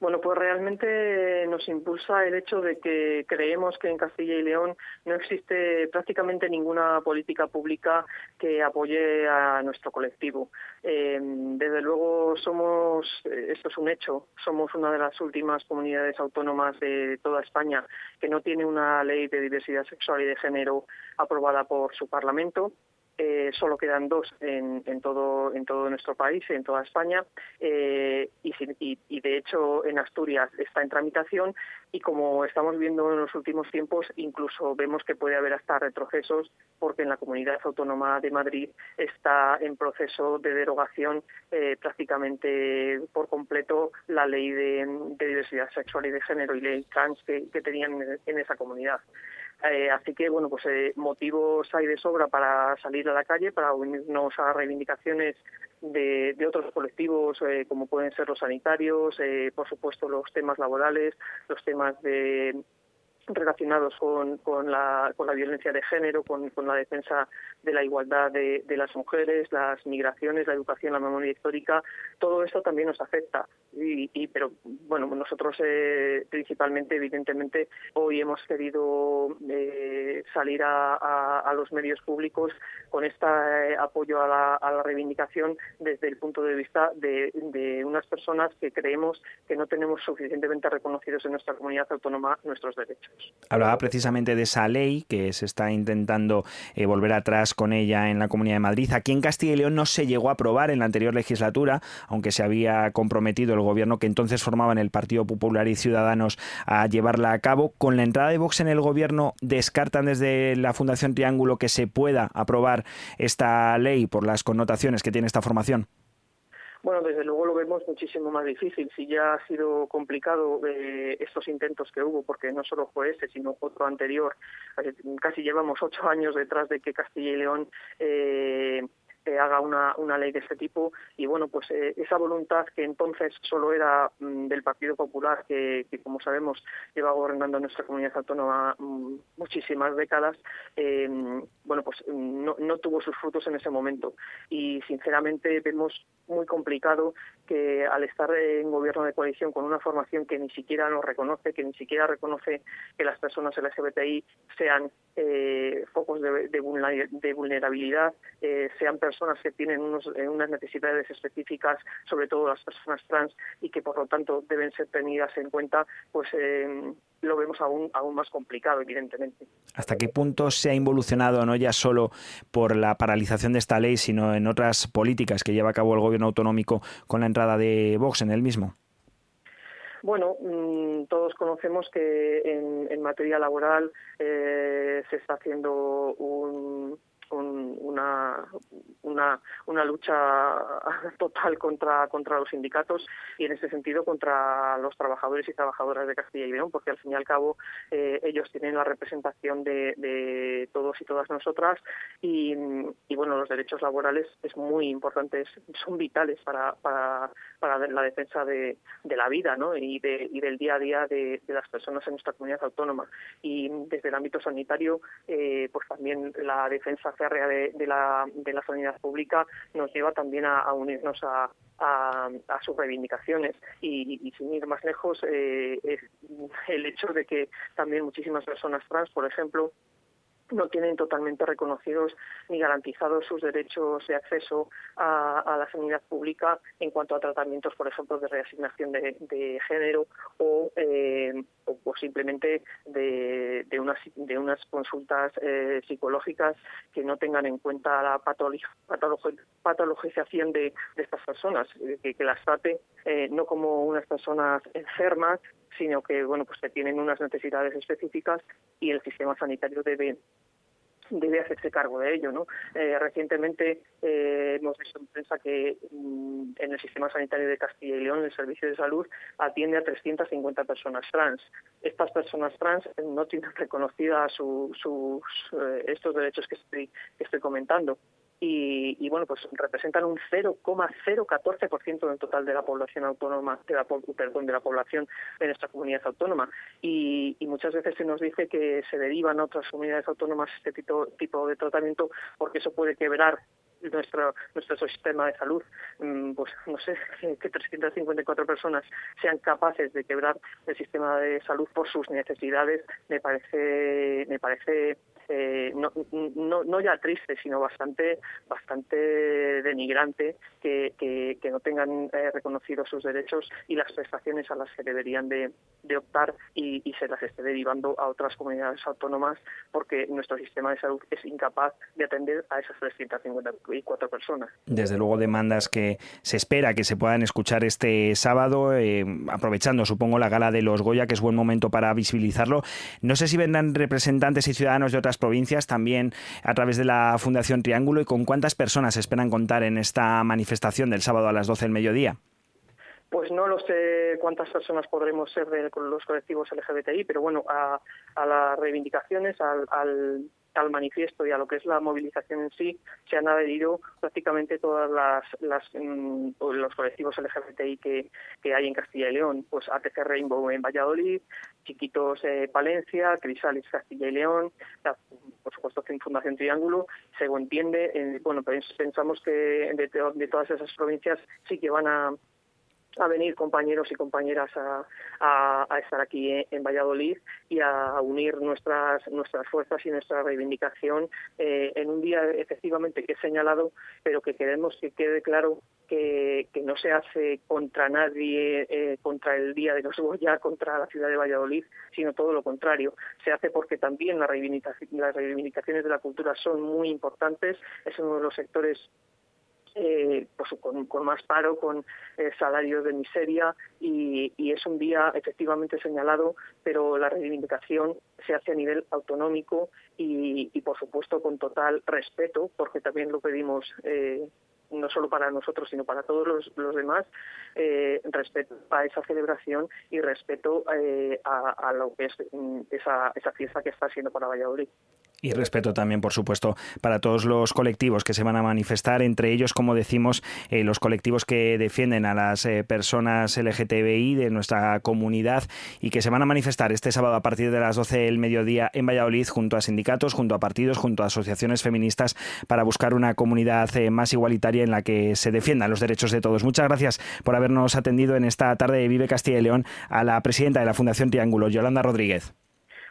Bueno, pues realmente nos impulsa el hecho de que creemos que en Castilla y León no existe prácticamente ninguna política pública que apoye a nuestro colectivo. Eh, desde luego somos, eh, esto es un hecho, somos una de las últimas comunidades autónomas de toda España que no tiene una ley de diversidad sexual y de género aprobada por su Parlamento eh, solo quedan dos en, todo en todo nuestro país, en toda España, eh, y, de hecho en Asturias está en tramitación y como estamos viendo en los últimos tiempos, incluso vemos que puede haber hasta retrocesos porque en la comunidad autónoma de Madrid está en proceso de derogación eh, prácticamente por completo la ley de, diversidad sexual y de género y ley trans que, tenían en esa comunidad. Eh, así que, bueno, pues eh, motivos hay de sobra para salir a la calle, para unirnos a reivindicaciones de, otros colectivos, eh, como pueden ser los sanitarios, por supuesto los temas laborales, los temas de relacionados con, con, la, con la violencia de género, con, la defensa de la igualdad de, las mujeres, las migraciones, la educación, la memoria histórica, todo esto también nos afecta. Y, y pero bueno, nosotros eh, principalmente, evidentemente, hoy hemos querido eh, salir a, los medios públicos con este apoyo a la, reivindicación desde el punto de vista de unas personas que creemos que no tenemos suficientemente reconocidos en nuestra comunidad autónoma nuestros derechos. Hablaba precisamente de esa ley que se está intentando eh, volver atrás con ella en la Comunidad de Madrid. Aquí en Castilla y León no se llegó a aprobar en la anterior legislatura, aunque se había comprometido el gobierno que entonces formaban el Partido Popular y Ciudadanos a llevarla a cabo. Con la entrada de Vox en el gobierno, ¿descartan desde la Fundación Triángulo que se pueda aprobar esta ley por las connotaciones que tiene esta formación? Bueno, desde luego lo vemos muchísimo más difícil. Si ya ha sido complicado eh, estos intentos que hubo, porque no solo fue ese, sino otro anterior, casi llevamos ocho años detrás de que Castilla y León eh, haga una, una ley de este tipo. Y bueno pues eh, esa voluntad que entonces solo era mm, del Partido Popular que, como sabemos lleva gobernando nuestra comunidad autónoma mm, muchísimas décadas eh, bueno pues no, no tuvo sus frutos en ese momento. Y sinceramente vemos muy complicado que al estar en gobierno de coalición con una formación que ni siquiera nos reconoce, que ni siquiera reconoce que las personas LGBTI sean eh, focos de, de, vulnerabilidad, eh, sean personas que tienen unos, eh, unas necesidades específicas, sobre todo las personas trans, y que por lo tanto deben ser tenidas en cuenta, pues lo vemos aún, aún más complicado, evidentemente. ¿Hasta qué punto se ha involucionado, no ya solo por la paralización de esta ley, sino en otras políticas que lleva a cabo el gobierno autonómico con la entrada de Vox en el mismo? Bueno, mm, todos conocemos que en, materia laboral eh, se está haciendo un, una, una, una lucha total contra, contra los sindicatos y en ese sentido contra los trabajadores y trabajadoras de Castilla y León, porque al fin y al cabo eh, ellos tienen la representación de, de, todos y todas nosotras y, y, bueno, los derechos laborales es muy importantes, son vitales para, para, la defensa de, de la vida ¿no? y, de, y del día a día de, de, las personas en nuestra comunidad autónoma. Y desde el ámbito sanitario, eh, pues también la defensa férrea de, de, la, de la sanidad pública nos lleva también a, unirnos a, a, sus reivindicaciones. Y, sin ir más lejos eh, es el hecho de que también muchísimas personas trans, por ejemplo, no tienen totalmente reconocidos ni garantizados sus derechos de acceso a, la sanidad pública en cuanto a tratamientos, por ejemplo, de reasignación de, género o, eh, o, simplemente de, de, unas, de unas consultas eh, psicológicas que no tengan en cuenta la patologización de, de, estas personas, eh, que, que las trate no como unas personas enfermas, sino que bueno pues que tienen unas necesidades específicas y el sistema sanitario debe debe hacerse cargo de ello. ¿no? Eh, recientemente eh, hemos visto en prensa que mm, en el sistema sanitario de Castilla y León el servicio de salud atiende a 350 personas trans. Estas personas trans no tienen reconocida sus eh, estos derechos que estoy, que estoy comentando y, bueno, pues representan un 0,014% del total de la población autónoma, de la, perdón, de la población de nuestra comunidad autónoma. Y, muchas veces se nos dice que se derivan a otras comunidades autónomas este tipo, tipo de tratamiento porque eso puede quebrar nuestro nuestro sistema de salud, mm, pues no sé, que 354 personas sean capaces de quebrar el sistema de salud por sus necesidades, me parece me parece eh, no, no, no, ya triste, sino bastante bastante denigrante que, que, no tengan eh, reconocidos sus derechos y las prestaciones a las que deberían de, de optar y, y, se las esté derivando a otras comunidades autónomas porque nuestro sistema de salud es incapaz de atender a esas 354 personas. Desde luego demandas que se espera que se puedan escuchar este sábado, eh, aprovechando supongo la gala de los Goya, que es buen momento para visibilizarlo. No sé si vendrán representantes y ciudadanos de otras provincias también a través de la Fundación Triángulo y con cuántas personas esperan contar en esta manifestación del sábado a las 12 del mediodía. Pues no lo sé cuántas personas podremos ser de los colectivos LGBTI, pero bueno, a, las reivindicaciones, al, al, manifiesto y a lo que es la movilización en sí, se han adherido prácticamente todas las, las mm, los colectivos LGBTI que, que, hay en Castilla y León, pues ATC Rainbow en Valladolid, Chiquitos eh, Palencia, Crisalis Castilla y León, por supuesto Fundación Triángulo, se entiende, bueno, pensamos que de todas esas provincias sí que van a a venir compañeros y compañeras a, estar aquí en, Valladolid y a unir nuestras nuestras fuerzas y nuestra reivindicación eh, en un día efectivamente que he señalado, pero que queremos que quede claro que, no se hace contra nadie, eh, contra el Día de los Goya, contra la ciudad de Valladolid, sino todo lo contrario. Se hace porque también las reivindicaciones de la cultura son muy importantes, es uno de los sectores eh, pues con, más paro, con eh, salarios de miseria y, es un día efectivamente señalado, pero la reivindicación se hace a nivel autonómico y, por supuesto con total respeto, porque también lo pedimos. Eh, no solo para nosotros, sino para todos los, demás, eh, respeto a esa celebración y respeto a, a, lo que es mm, esa, esa fiesta que está haciendo para Valladolid. Y respeto también, por supuesto, para todos los colectivos que se van a manifestar, entre ellos, como decimos, eh, los colectivos que defienden a las eh, personas LGTBI de nuestra comunidad y que se van a manifestar este sábado a partir de las 12 del mediodía en Valladolid, junto a sindicatos, junto a partidos, junto a asociaciones feministas, para buscar una comunidad eh, más igualitaria en la que se defiendan los derechos de todos. Muchas gracias por habernos atendido en esta tarde de Vive Castilla y León a la presidenta de la Fundación Triángulo, Yolanda Rodríguez.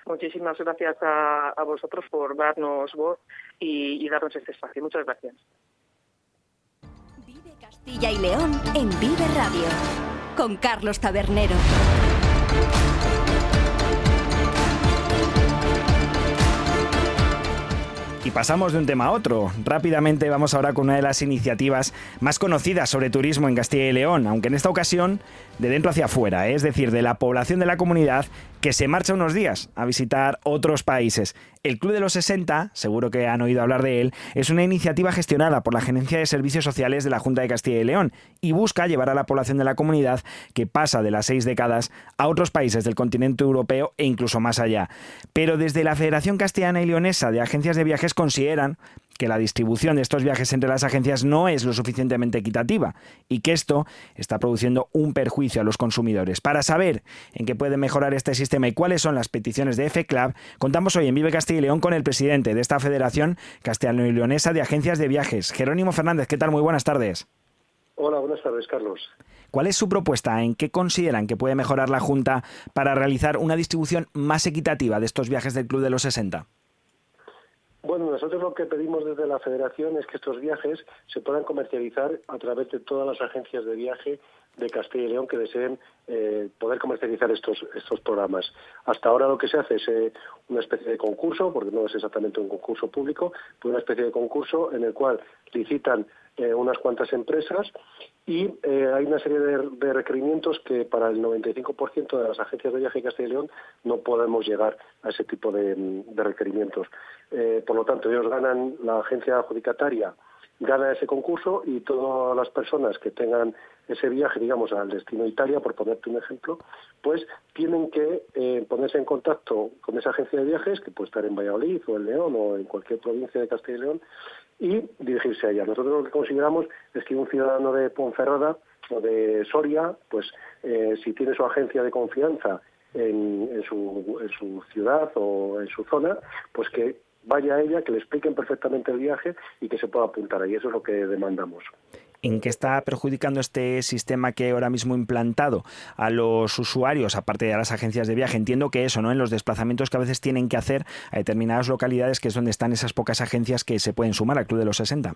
Muchísimas gracias a, vosotros por darnos voz y, darnos este espacio. Muchas gracias. Vive Castilla y León en Vive Radio con Carlos Tabernero. Y pasamos de un tema a otro. Rápidamente vamos ahora con una de las iniciativas más conocidas sobre turismo en Castilla y León, aunque en esta ocasión de dentro hacia afuera, es decir, de la población de la comunidad que se marcha unos días a visitar otros países. El Club de los 60, seguro que han oído hablar de él, es una iniciativa gestionada por la Gerencia de Servicios Sociales de la Junta de Castilla y León y busca llevar a la población de la comunidad que pasa de las seis décadas a otros países del continente europeo e incluso más allá. Pero desde la Federación Castellana y Leonesa de Agencias de Viajes consideran que la distribución de estos viajes entre las agencias no es lo suficientemente equitativa y que esto está produciendo un perjuicio a los consumidores. Para saber en qué puede mejorar este sistema y cuáles son las peticiones de F-Club, contamos hoy en Vive Castilla y León con el presidente de esta Federación Castellano y Leonesa de Agencias de Viajes, Jerónimo Fernández. ¿Qué tal? Muy buenas tardes. Hola, buenas tardes, Carlos. ¿Cuál es su propuesta? ¿En qué consideran que puede mejorar la Junta para realizar una distribución más equitativa de estos viajes del Club de los 60? Bueno, nosotros lo que pedimos desde la Federación es que estos viajes se puedan comercializar a través de todas las agencias de viaje de Castilla y León que deseen eh, poder comercializar estos estos programas. Hasta ahora lo que se hace es eh, una especie de concurso, porque no es exactamente un concurso público, pero una especie de concurso en el cual licitan eh, unas cuantas empresas y eh, hay una serie de, requerimientos que para el 95% de las agencias de viaje de Castilla y León no podemos llegar a ese tipo de, requerimientos. Eh, por lo tanto, ellos ganan, la agencia adjudicataria gana ese concurso y todas las personas que tengan ese viaje, digamos, al destino Italia, por ponerte un ejemplo, pues tienen que eh, ponerse en contacto con esa agencia de viajes, que puede estar en Valladolid o en León o en cualquier provincia de Castilla y León, y dirigirse allá. Nosotros lo que consideramos es que un ciudadano de Ponferrada o de Soria, pues eh, si tiene su agencia de confianza en, su, en su ciudad o en su zona, pues que vaya a ella, que le expliquen perfectamente el viaje y que se pueda apuntar ahí. Eso es lo que demandamos. ¿En qué está perjudicando este sistema que ahora mismo implantado a los usuarios, aparte de las agencias de viaje? Entiendo que eso, ¿no? En los desplazamientos que a veces tienen que hacer a determinadas localidades, que es donde están esas pocas agencias que se pueden sumar al Club de los 60.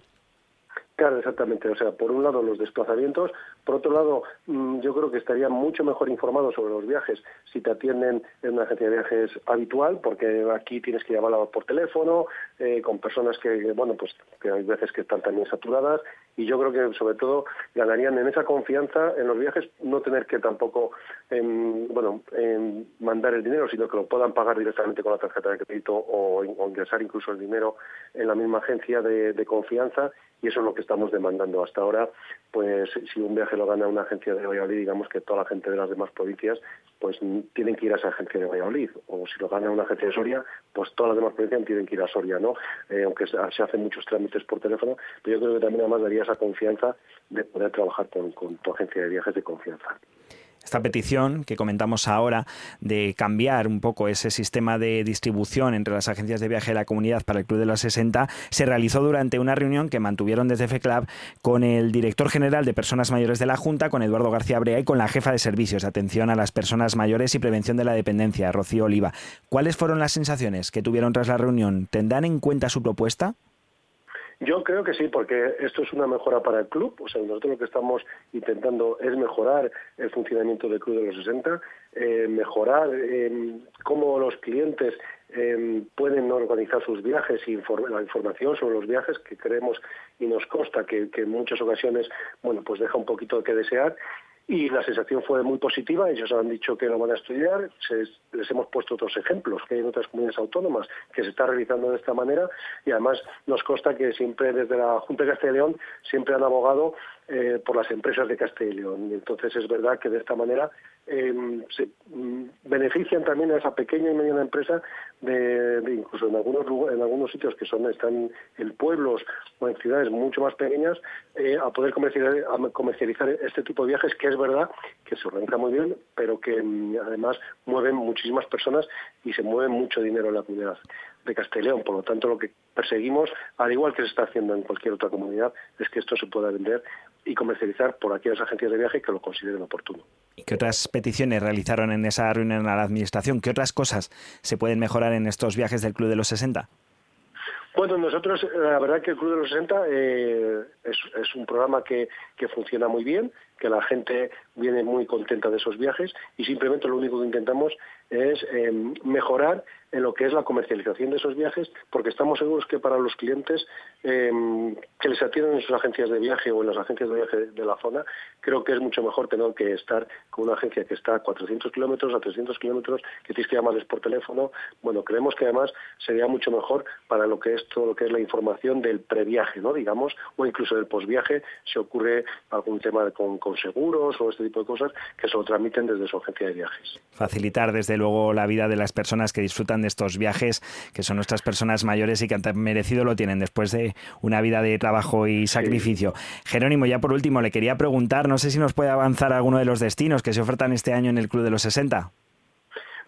Claro, exactamente. O sea, por un lado los desplazamientos, por otro lado mm, yo creo que estarían mucho mejor informados sobre los viajes si te atienden en una agencia de viajes habitual, porque aquí tienes que llamarla por teléfono, eh, con personas que, bueno, pues que hay veces que están también saturadas y yo creo que sobre todo ganarían en esa confianza en los viajes, no tener que tampoco, em, bueno, em, mandar el dinero, sino que lo puedan pagar directamente con la tarjeta de crédito o, ingresar incluso el dinero en la misma agencia de, de confianza y eso es lo que estamos demandando hasta ahora. Pues si un viaje lo gana una agencia de Valladolid, digamos que toda la gente de las demás provincias pues tienen que ir a esa agencia de Valladolid. O si lo gana una agencia de Soria, pues todas las demás provincias tienen que ir a Soria, ¿no? Eh, aunque se, hacen muchos trámites por teléfono, pero yo creo que también además daría esa confianza de poder trabajar con tu agencia de viajes de confianza esta petición que comentamos ahora de cambiar un poco ese sistema de distribución entre las agencias de viaje de la comunidad para el Club de los 60 se realizó durante una reunión que mantuvieron desde FECLAB con el director general de Personas Mayores de la Junta, con Eduardo García Brea y con la jefa de servicios de atención a las personas mayores y prevención de la dependencia, Rocío Oliva. ¿Cuáles fueron las sensaciones que tuvieron tras la reunión? ¿Tendrán en cuenta su propuesta? Yo creo que sí, porque esto es una mejora para el club. O sea, nosotros lo que estamos intentando es mejorar el funcionamiento del Club de los 60, eh, mejorar eh, cómo los clientes eh, pueden organizar sus viajes y la información sobre los viajes que creemos y nos consta que, que en muchas ocasiones, bueno, pues deja un poquito que desear y la sensación fue muy positiva. Ellos han dicho que lo van a estudiar. les hemos puesto otros ejemplos que hay en otras comunidades autónomas que se está realizando de esta manera y además nos consta que siempre desde la Junta de Castilla y León siempre han abogado eh, por las empresas de Castilla y León. Y entonces es verdad que de esta manera em, se mm, benefician también a esa pequeña y mediana empresa de, incluso en algunos en algunos sitios que son están en pueblos o en ciudades mucho más pequeñas eh, a poder comercializar, a comercializar este tipo de viajes que es verdad que se organiza muy bien pero que mm, además mueven muchísimas personas y se mueve mucho dinero en la comunidad de Castellón. Por lo tanto, lo que perseguimos, al igual que se está haciendo en cualquier otra comunidad, es que esto se pueda vender y comercializar por aquellas agencias de viaje que lo consideren oportuno. ¿Y qué otras peticiones realizaron en esa reunión a la Administración? ¿Qué otras cosas se pueden mejorar en estos viajes del Club de los 60? Bueno, nosotros, la verdad que el Club de los 60 eh, es, un programa que funciona muy bien, que la gente viene muy contenta de esos viajes y simplemente lo único que intentamos es eh, mejorar en lo que es la comercialización de esos viajes, porque estamos seguros que para los clientes eh, que les atienden en sus agencias de viaje o en las agencias de viaje de la zona, creo que es mucho mejor tener que estar con una agencia que está a 400 kilómetros, a 300 kilómetros, que tienes que llamarles por teléfono. Bueno, creemos que además sería mucho mejor para lo que es todo lo que es la información del previaje, ¿no? digamos, o incluso del posviaje, si ocurre algún tema con seguros o este tipo de cosas, que se lo transmiten desde su agencia de viajes. Facilitar desde luego la vida de las personas que disfrutan de estos viajes, que son nuestras personas mayores y que han merecido lo tienen después de una vida de trabajo y sacrificio. Jerónimo, ya por último, le quería preguntar, no sé si nos puede avanzar alguno de los destinos que se ofertan este año en el Club de los 60.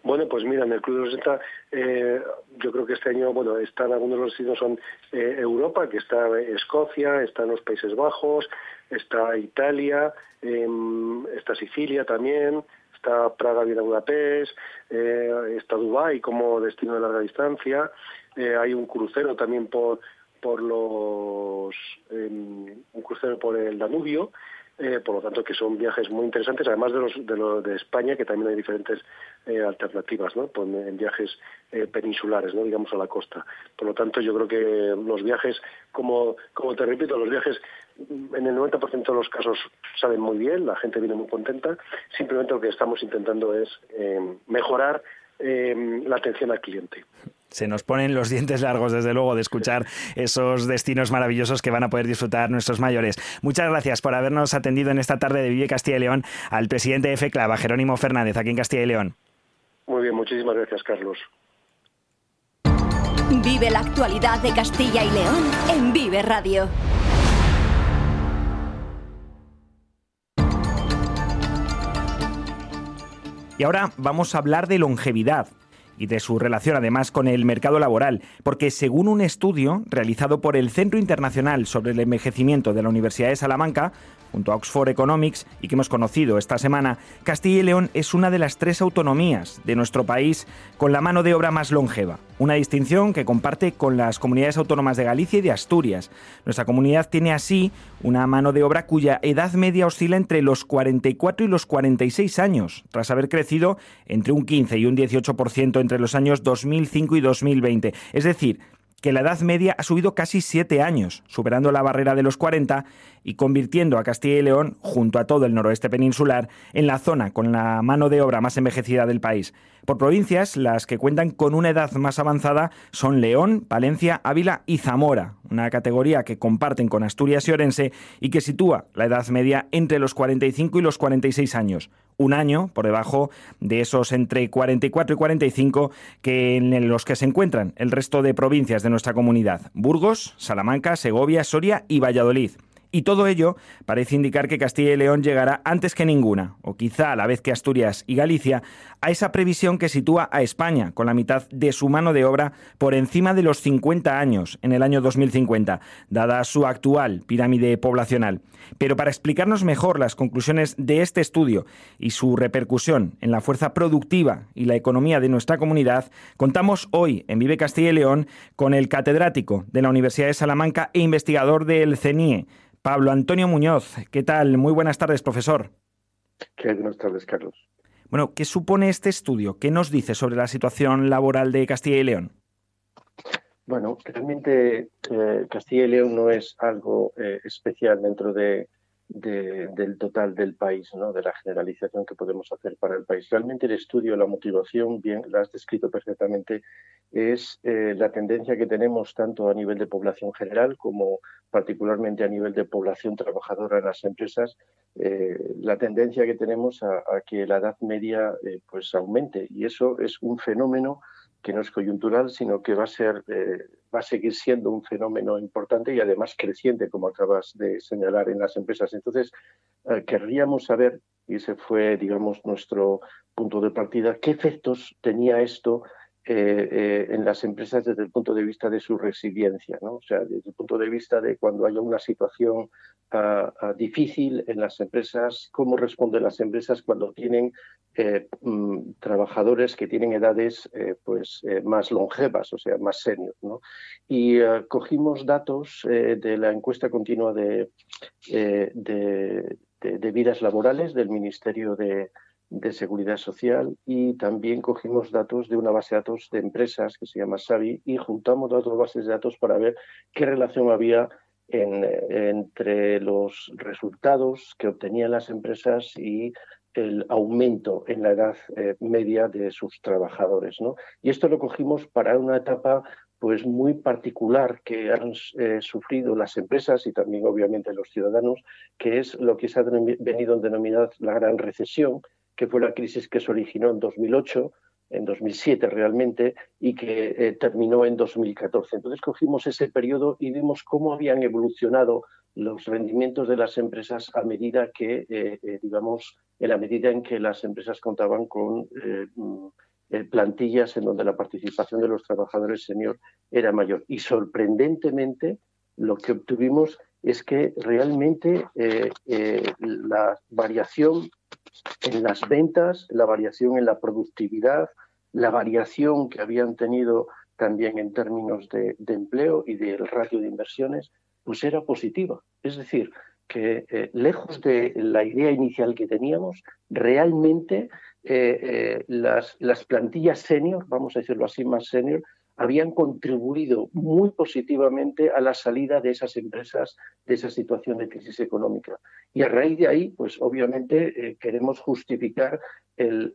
Bueno, pues mira, en el Club de 60 eh, yo creo que este año, bueno, están algunos de los destinos son eh, Europa, que está Escocia, están los Países Bajos, está Italia, em, está Sicilia también, está Praga, Viena, Budapest, eh, está Dubái como destino de larga distancia, eh, hay un crucero también por por los em, un crucero por el Danubio eh, por lo tanto que son viajes muy interesantes, además de los de, los de España, que también hay diferentes eh, alternativas, ¿no? en viajes eh, peninsulares, ¿no? digamos a la costa. Por lo tanto, yo creo que los viajes, como, como te repito, los viajes en el 90% de los casos salen muy bien, la gente viene muy contenta, simplemente lo que estamos intentando es mejorar la atención al cliente se nos ponen los dientes largos, desde luego, de escuchar esos destinos maravillosos que van a poder disfrutar nuestros mayores. Muchas gracias por habernos atendido en esta tarde de Vive Castilla y León al presidente de FECLAVA, Jerónimo Fernández, aquí en Castilla y León. Muy bien, muchísimas gracias, Carlos. Vive la actualidad de Castilla y León en Vive Radio. Y ahora vamos a hablar de longevidad y de su relación además con el mercado laboral, porque según un estudio realizado por el Centro Internacional sobre el Envejecimiento de la Universidad de Salamanca, junto a Oxford Economics y que hemos conocido esta semana, Castilla y León es una de las tres autonomías de nuestro país con la mano de obra más longeva, una distinción que comparte con las comunidades autónomas de Galicia y de Asturias. Nuestra comunidad tiene así una mano de obra cuya edad media oscila entre los 44 y los 46 años, tras haber crecido entre un 15 y un 18% entre los años 2005 y 2020. Es decir, que la edad media ha subido casi siete años, superando la barrera de los 40 y convirtiendo a Castilla y León, junto a todo el noroeste peninsular, en la zona con la mano de obra más envejecida del país. Por provincias, las que cuentan con una edad más avanzada son León, Palencia, Ávila y Zamora, una categoría que comparten con Asturias y Orense y que sitúa la edad media entre los 45 y los 46 años, un año por debajo de esos entre 44 y 45 que en los que se encuentran el resto de provincias de nuestra comunidad, Burgos, Salamanca, Segovia, Soria y Valladolid. Y todo ello parece indicar que Castilla y León llegará antes que ninguna, o quizá a la vez que Asturias y Galicia, a esa previsión que sitúa a España con la mitad de su mano de obra por encima de los 50 años en el año 2050, dada su actual pirámide poblacional. Pero para explicarnos mejor las conclusiones de este estudio y su repercusión en la fuerza productiva y la economía de nuestra comunidad, contamos hoy en Vive Castilla y León con el catedrático de la Universidad de Salamanca e investigador del CENIE, Pablo Antonio Muñoz. ¿Qué tal? Muy buenas tardes, profesor. ¿Qué buenas tardes, Carlos. Bueno, ¿qué supone este estudio? ¿Qué nos dice sobre la situación laboral de Castilla y León? Bueno, realmente eh, Castilla y León no es algo eh, especial dentro de, del total del país, ¿no? de la generalización que podemos hacer para el país. Realmente el estudio, la motivación, bien, la has descrito perfectamente, es eh, la tendencia que tenemos tanto a nivel de población general como particularmente a nivel de población trabajadora en las empresas, eh, la tendencia que tenemos a, que la edad media eh, pues aumente y eso es un fenómeno que no es coyuntural, sino que va a ser va a seguir siendo un fenómeno importante y además creciente, como acabas de señalar en las empresas. Entonces, querríamos saber, y ese fue, digamos, nuestro punto de partida, qué efectos tenía esto eh, eh, en las empresas desde el punto de vista de su resiliencia, o sea, desde el punto de vista de cuando haya una situación ah, ah, difícil en las empresas, cómo responden las empresas cuando tienen eh, mm, trabajadores que tienen edades pues más longevas, o sea, más senior. Y cogimos datos de la encuesta continua de, de vidas laborales del Ministerio de de Seguridad Social y también cogimos datos de una base de datos de empresas que se llama SAVI y juntamos las dos bases de datos para ver qué relación había entre los resultados que obtenían las empresas y el aumento en la edad eh, media de sus trabajadores. ¿no? Y esto lo cogimos para una etapa pues muy particular que han eh, sufrido las empresas y también obviamente los ciudadanos, que es lo que se ha venido a denominar la gran recesión, que fue la crisis que se originó en 2008, en 2007 realmente, y que eh, terminó en 2014. Entonces cogimos ese periodo y vimos cómo habían evolucionado los rendimientos de las empresas a medida que, eh, eh, digamos, en la medida en que las empresas contaban con mm, plantillas en donde la participación de los trabajadores senior era mayor. Y sorprendentemente, lo que obtuvimos es que realmente la variación en las ventas, la variación en la productividad, la variación que habían tenido también en términos de, empleo y del ratio de inversiones, pues era positiva. Es decir, que eh, lejos de la idea inicial que teníamos, realmente eh, eh, las, las plantillas senior, vamos a decirlo así, más senior, habían contribuido muy positivamente a la salida de esas empresas de esa situación de crisis económica. Y a raíz de ahí, pues obviamente eh, queremos justificar el,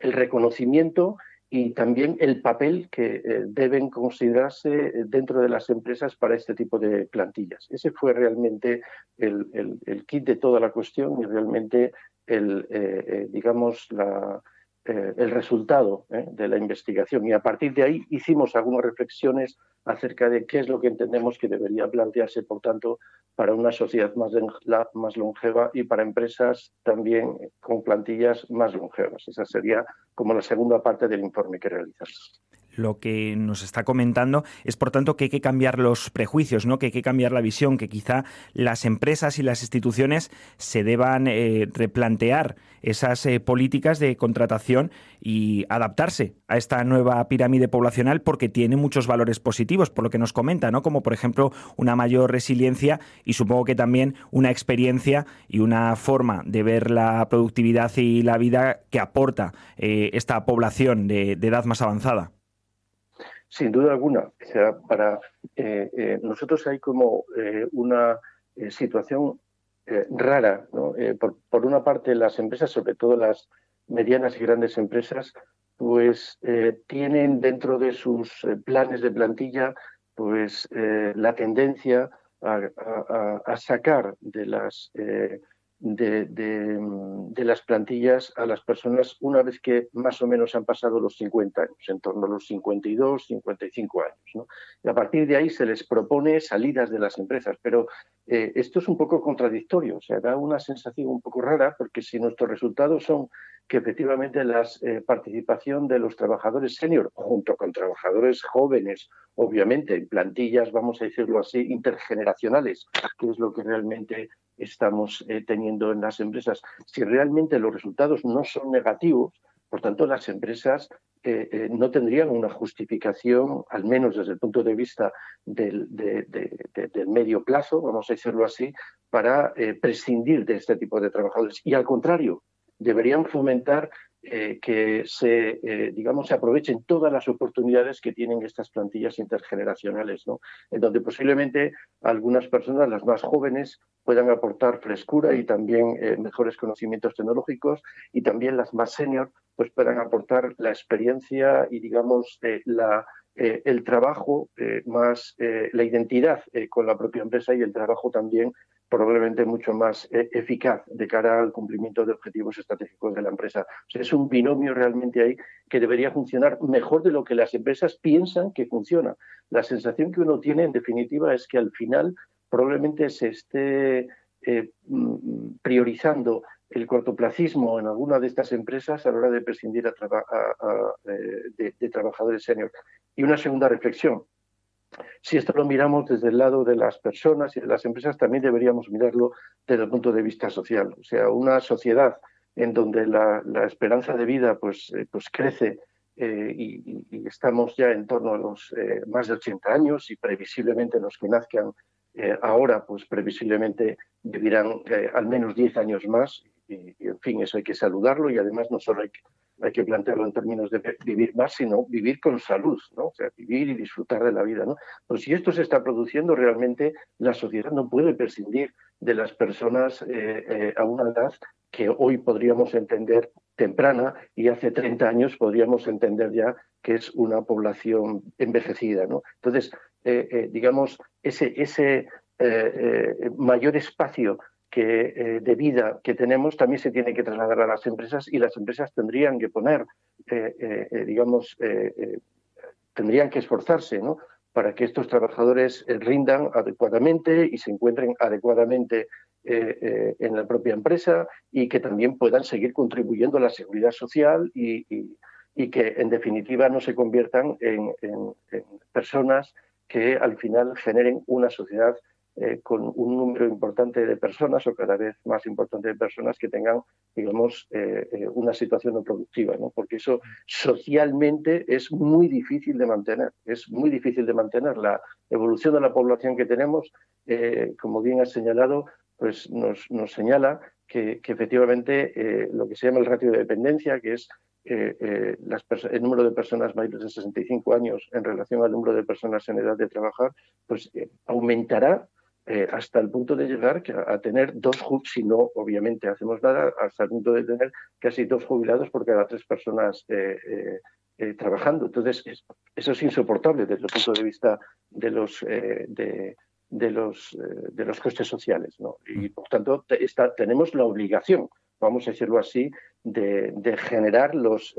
reconocimiento y también el papel que eh, deben considerarse dentro de las empresas para este tipo de plantillas. Ese fue realmente el, kit de toda la cuestión y realmente el, eh, digamos, la, eh, el resultado ¿eh? de la investigación y a partir de ahí hicimos algunas reflexiones acerca de qué es lo que entendemos que debería plantearse, por tanto, para una sociedad más, más longeva y para empresas también con plantillas más longevas. Esa sería como la segunda parte del informe que realizamos lo que nos está comentando es, por tanto, que hay que cambiar los prejuicios, ¿no? que hay que cambiar la visión, que quizá las empresas y las instituciones se deban eh, replantear esas eh, políticas de contratación y adaptarse a esta nueva pirámide poblacional porque tiene muchos valores positivos, por lo que nos comenta, ¿no? como por ejemplo una mayor resiliencia y supongo que también una experiencia y una forma de ver la productividad y la vida que aporta eh, esta población de edad más avanzada. Sin duda alguna. Para eh, eh, nosotros hay como eh, una situación rara. Por, por, una parte, las empresas, sobre todo las medianas y grandes empresas, pues tienen dentro de sus planes de plantilla pues la tendencia a, a sacar de las de, las plantillas a las personas una vez que más o menos han pasado los 50 años, en torno a los 52, 55 años. Y a partir de ahí se les propone salidas de las empresas, pero eh, esto es un poco contradictorio, o sea, da una sensación un poco rara porque si nuestros resultados son que efectivamente la eh, participación de los trabajadores senior junto con trabajadores jóvenes, obviamente en plantillas, vamos a decirlo así, intergeneracionales, que es lo que realmente estamos eh, teniendo en las empresas. Si realmente los resultados no son negativos, por tanto, las empresas eh, eh, no tendrían una justificación, al menos desde el punto de vista del, del medio plazo, vamos a decirlo así, para prescindir de este tipo de trabajadores. Y al contrario, deberían fomentar eh, que se, eh, digamos, se aprovechen todas las oportunidades que tienen estas plantillas intergeneracionales, ¿no? en donde posiblemente algunas personas, las más jóvenes, puedan aportar frescura y también eh, mejores conocimientos tecnológicos y también las más senior pues puedan aportar la experiencia y, digamos, la, el trabajo más, la identidad con la propia empresa y el trabajo también probablemente mucho más eh, eficaz de cara al cumplimiento de objetivos estratégicos de la empresa. es un binomio realmente ahí que debería funcionar mejor de lo que las empresas piensan que funciona. La sensación que uno tiene, en definitiva, es que al final probablemente se esté eh, mm, priorizando el cortoplacismo en alguna de estas empresas a la hora de prescindir a eh, de trabajadores senior. Y una segunda reflexión, si esto lo miramos desde el lado de las personas y de las empresas, también deberíamos mirarlo desde el punto de vista social. O sea, una sociedad en donde la, esperanza de vida pues, eh, pues crece eh, y, estamos ya en torno a los más de 80 años y previsiblemente los que nazcan ahora, pues previsiblemente vivirán al menos 10 años más. Y, en fin, eso hay que saludarlo y además no solo hay que hay que plantearlo en términos de vivir más, sino vivir con salud, ¿no? O sea, vivir y disfrutar de la vida, ¿no? Pues si esto se está produciendo, realmente la sociedad no puede prescindir de las personas eh, eh, a una edad que hoy podríamos entender temprana y hace 30 años podríamos entender ya que es una población envejecida, ¿no? Entonces, eh, digamos, ese, ese mayor espacio eh, de vida que tenemos también se tiene que trasladar a las empresas y las empresas tendrían que poner, eh, eh, digamos, tendrían que esforzarse ¿no? para que estos trabajadores rindan adecuadamente y se encuentren adecuadamente en la propia empresa y que también puedan seguir contribuyendo a la seguridad social y, que en definitiva no se conviertan en personas que al final generen una sociedad eh, con un número importante de personas o cada vez más importante de personas que tengan, digamos, eh, eh, una situación no productiva, ¿no? porque eso socialmente es muy difícil de mantener, es muy difícil de mantener. La evolución de la población que tenemos, como bien has señalado, pues nos, señala que, efectivamente lo que se llama el ratio de dependencia, que es las el número de personas mayores de 65 años en relación al número de personas en edad de trabajar, pues aumentará eh, hasta el punto de llegar a tener dos, si no, obviamente, hacemos nada, hasta el punto de tener casi dos jubilados por cada tres personas eh, eh, trabajando. Entonces, eso es insoportable desde el punto de vista de los, de, los, de los costes sociales. ¿no? Y, por tanto, tenemos la obligación vamos a decirlo así, de, generar los,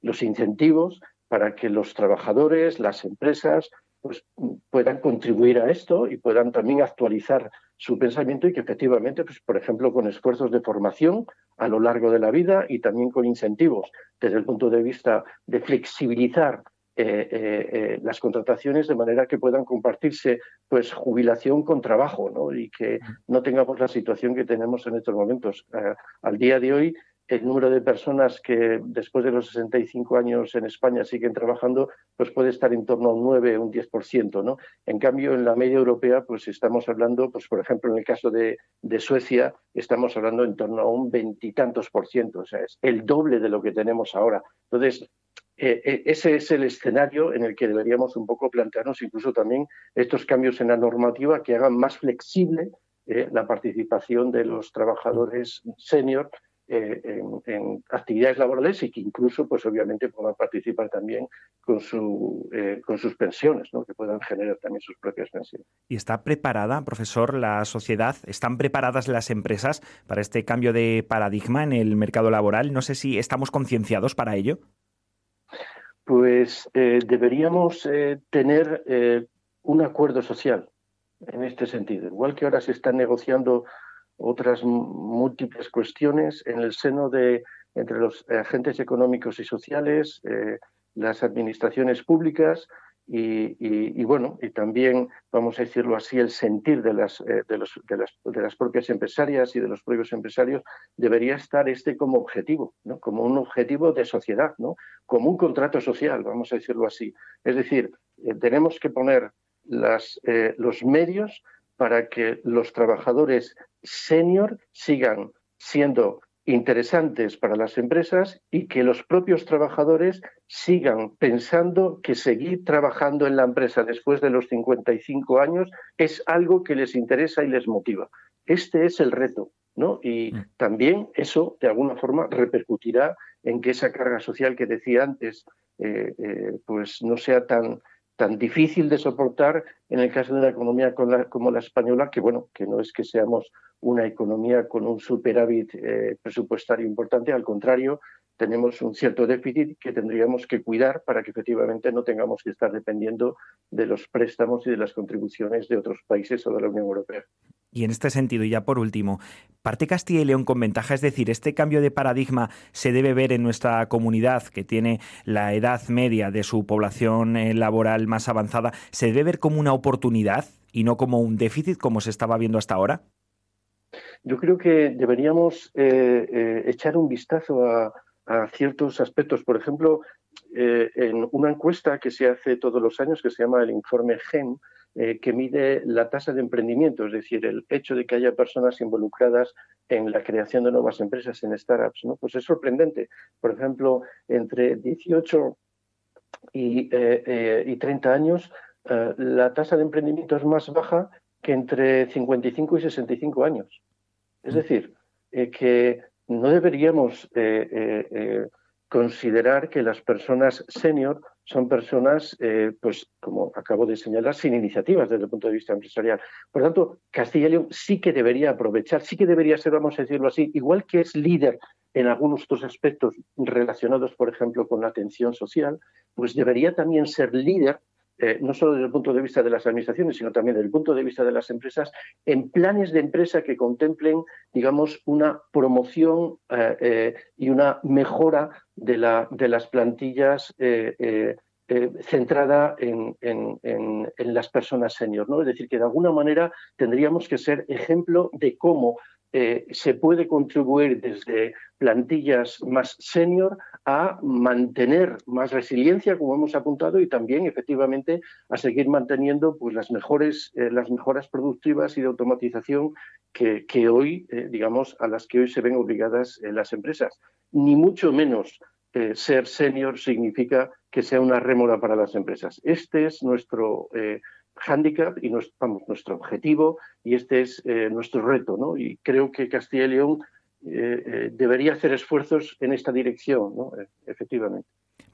los incentivos para que los trabajadores, las empresas, pues, puedan contribuir a esto y puedan también actualizar su pensamiento y que efectivamente, pues, por ejemplo, con esfuerzos de formación a lo largo de la vida y también con incentivos desde el punto de vista de flexibilizar eh, eh, eh, las contrataciones de manera que puedan compartirse pues jubilación con trabajo ¿no? y que no tengamos la situación que tenemos en estos momentos. al día de hoy el número de personas que después de los 65 años en España siguen trabajando, pues puede estar en torno a un 9, un 10%, ¿no? En cambio, en la media europea, pues estamos hablando, pues por ejemplo, en el caso de, Suecia, estamos hablando en torno a un veintitantos por ciento, o sea, es el doble de lo que tenemos ahora. Entonces, eh, eh, ese es el escenario en el que deberíamos un poco plantearnos incluso también estos cambios en la normativa que hagan más flexible eh, la participación de los trabajadores senior eh, en, actividades laborales y que incluso, pues obviamente, puedan participar también con, su, eh, con sus pensiones, ¿no? que puedan generar también sus propias pensiones. ¿Y está preparada, profesor, la sociedad? ¿Están preparadas las empresas para este cambio de paradigma en el mercado laboral? No sé si estamos concienciados para ello. Pues eh, deberíamos tener un acuerdo social en este sentido. Igual que ahora se están negociando otras múltiples cuestiones en el seno de entre los agentes económicos y sociales, eh, las administraciones públicas y, bueno, y también, vamos a decirlo así, el sentir de las, eh, de, los, de, las, de las propias empresarias y de los propios empresarios debería estar este como objetivo, ¿no? como un objetivo de sociedad, ¿no? como un contrato social, vamos a decirlo así. Es decir, eh, tenemos que poner las, los medios para que los trabajadores senior sigan siendo interesantes para las empresas y que los propios trabajadores sigan pensando que seguir trabajando en la empresa después de los 55 años es algo que les interesa y les motiva. Este es el reto, ¿no? Y mm. también eso, de alguna forma, repercutirá en que esa carga social que decía antes, eh, eh, pues no sea tan, tan difícil de soportar en el caso de una economía como la española, que bueno, que no es que seamos una economía con un superávit eh, presupuestario importante, al contrario, tenemos un cierto déficit que tendríamos que cuidar para que efectivamente no tengamos que estar dependiendo de los préstamos y de las contribuciones de otros países o de la Unión Europea. Y en este sentido, y ya por último, ¿parte Castilla y León con ventaja? Es decir, ¿este cambio de paradigma se debe ver en nuestra comunidad, que tiene la edad media de su población eh, laboral más avanzada, ¿se debe ver como una oportunidad y no como un déficit como se estaba viendo hasta ahora? Yo creo que deberíamos eh, eh, echar un vistazo a, ciertos aspectos. Por ejemplo, eh, en una encuesta que se hace todos los años, que se llama el informe GEM, que mide la tasa de emprendimiento, es decir, el hecho de que haya personas involucradas en la creación de nuevas empresas, en startups, ¿no? Pues es sorprendente. Por ejemplo, entre 18 y, y 30 años, la tasa de emprendimiento es más baja que entre 55 y 65 años. Es mm. decir, eh, que no deberíamos eh, eh, considerar que las personas senior son personas, pues como acabo de señalar, sin iniciativas desde el punto de vista empresarial. Por lo tanto, Castilla y León sí que debería aprovechar, sí que debería ser, vamos a decirlo así, igual que es líder en algunos otros aspectos relacionados, por ejemplo, con la atención social, pues debería también ser líder eh, no solo desde el punto de vista de las administraciones, sino también desde el punto de vista de las empresas, en planes de empresa que contemplen, digamos, una promoción eh, eh, y una mejora de, la, de las plantillas centrada en, las personas senior. ¿no? Es decir, que de alguna manera tendríamos que ser ejemplo de cómo se puede contribuir desde plantillas más senior a mantener más resiliencia, como hemos apuntado, y también efectivamente a seguir manteniendo pues, las, mejores, eh, las mejoras productivas y de automatización que, que hoy, eh, digamos, a las que hoy se ven obligadas eh, las empresas. Ni mucho menos ser senior significa que sea una rémora para las empresas. Este es nuestro hándicap y vamos, nuestro objetivo y este es nuestro reto. ¿no? Y creo que Castilla y León eh, eh, debería hacer esfuerzos en esta dirección, ¿no? E, efectivamente.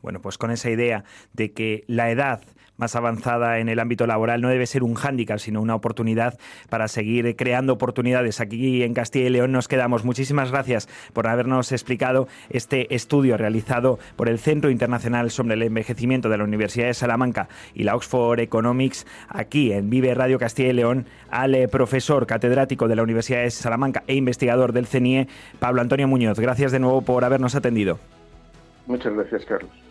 Bueno, pues con esa idea de que la edad más avanzada en el ámbito laboral no debe ser un hándicap, sino una oportunidad para seguir creando oportunidades. Aquí en Castilla y León nos quedamos. Muchísimas gracias por habernos explicado este estudio realizado por el Centro Internacional sobre el Envejecimiento de la Universidad de Salamanca y la Oxford Economics aquí en Vive Radio Castilla y León al profesor catedrático de la Universidad de Salamanca e investigador del CENIE, Pablo Antonio Muñoz. Gracias de nuevo por habernos atendido. Muchas gracias, Carlos.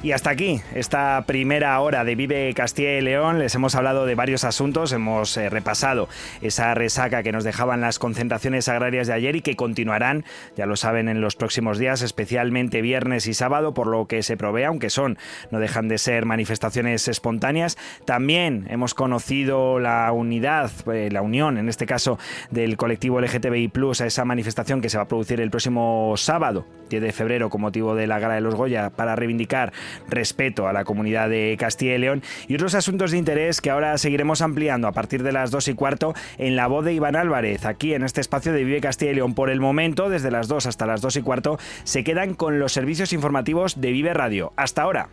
Y hasta aquí esta primera hora de Vive Castilla y León. Les hemos hablado de varios asuntos, hemos eh, repasado esa resaca que nos dejaban las concentraciones agrarias de ayer y que continuarán, ya lo saben, en los próximos días, especialmente viernes y sábado, por lo que se provee, aunque son, no dejan de ser manifestaciones espontáneas. También hemos conocido la unidad, eh, la unión, en este caso, del colectivo LGTBI a esa manifestación que se va a producir el próximo sábado, 10 de febrero, con motivo de la Gala de los Goya, para reivindicar respeto a la comunidad de Castilla y León y otros asuntos de interés que ahora seguiremos ampliando a partir de las 2 y cuarto en la voz de Iván Álvarez, aquí en este espacio de Vive Castilla y León. Por el momento, desde las 2 hasta las 2 y cuarto, se quedan con los servicios informativos de Vive Radio. Hasta ahora.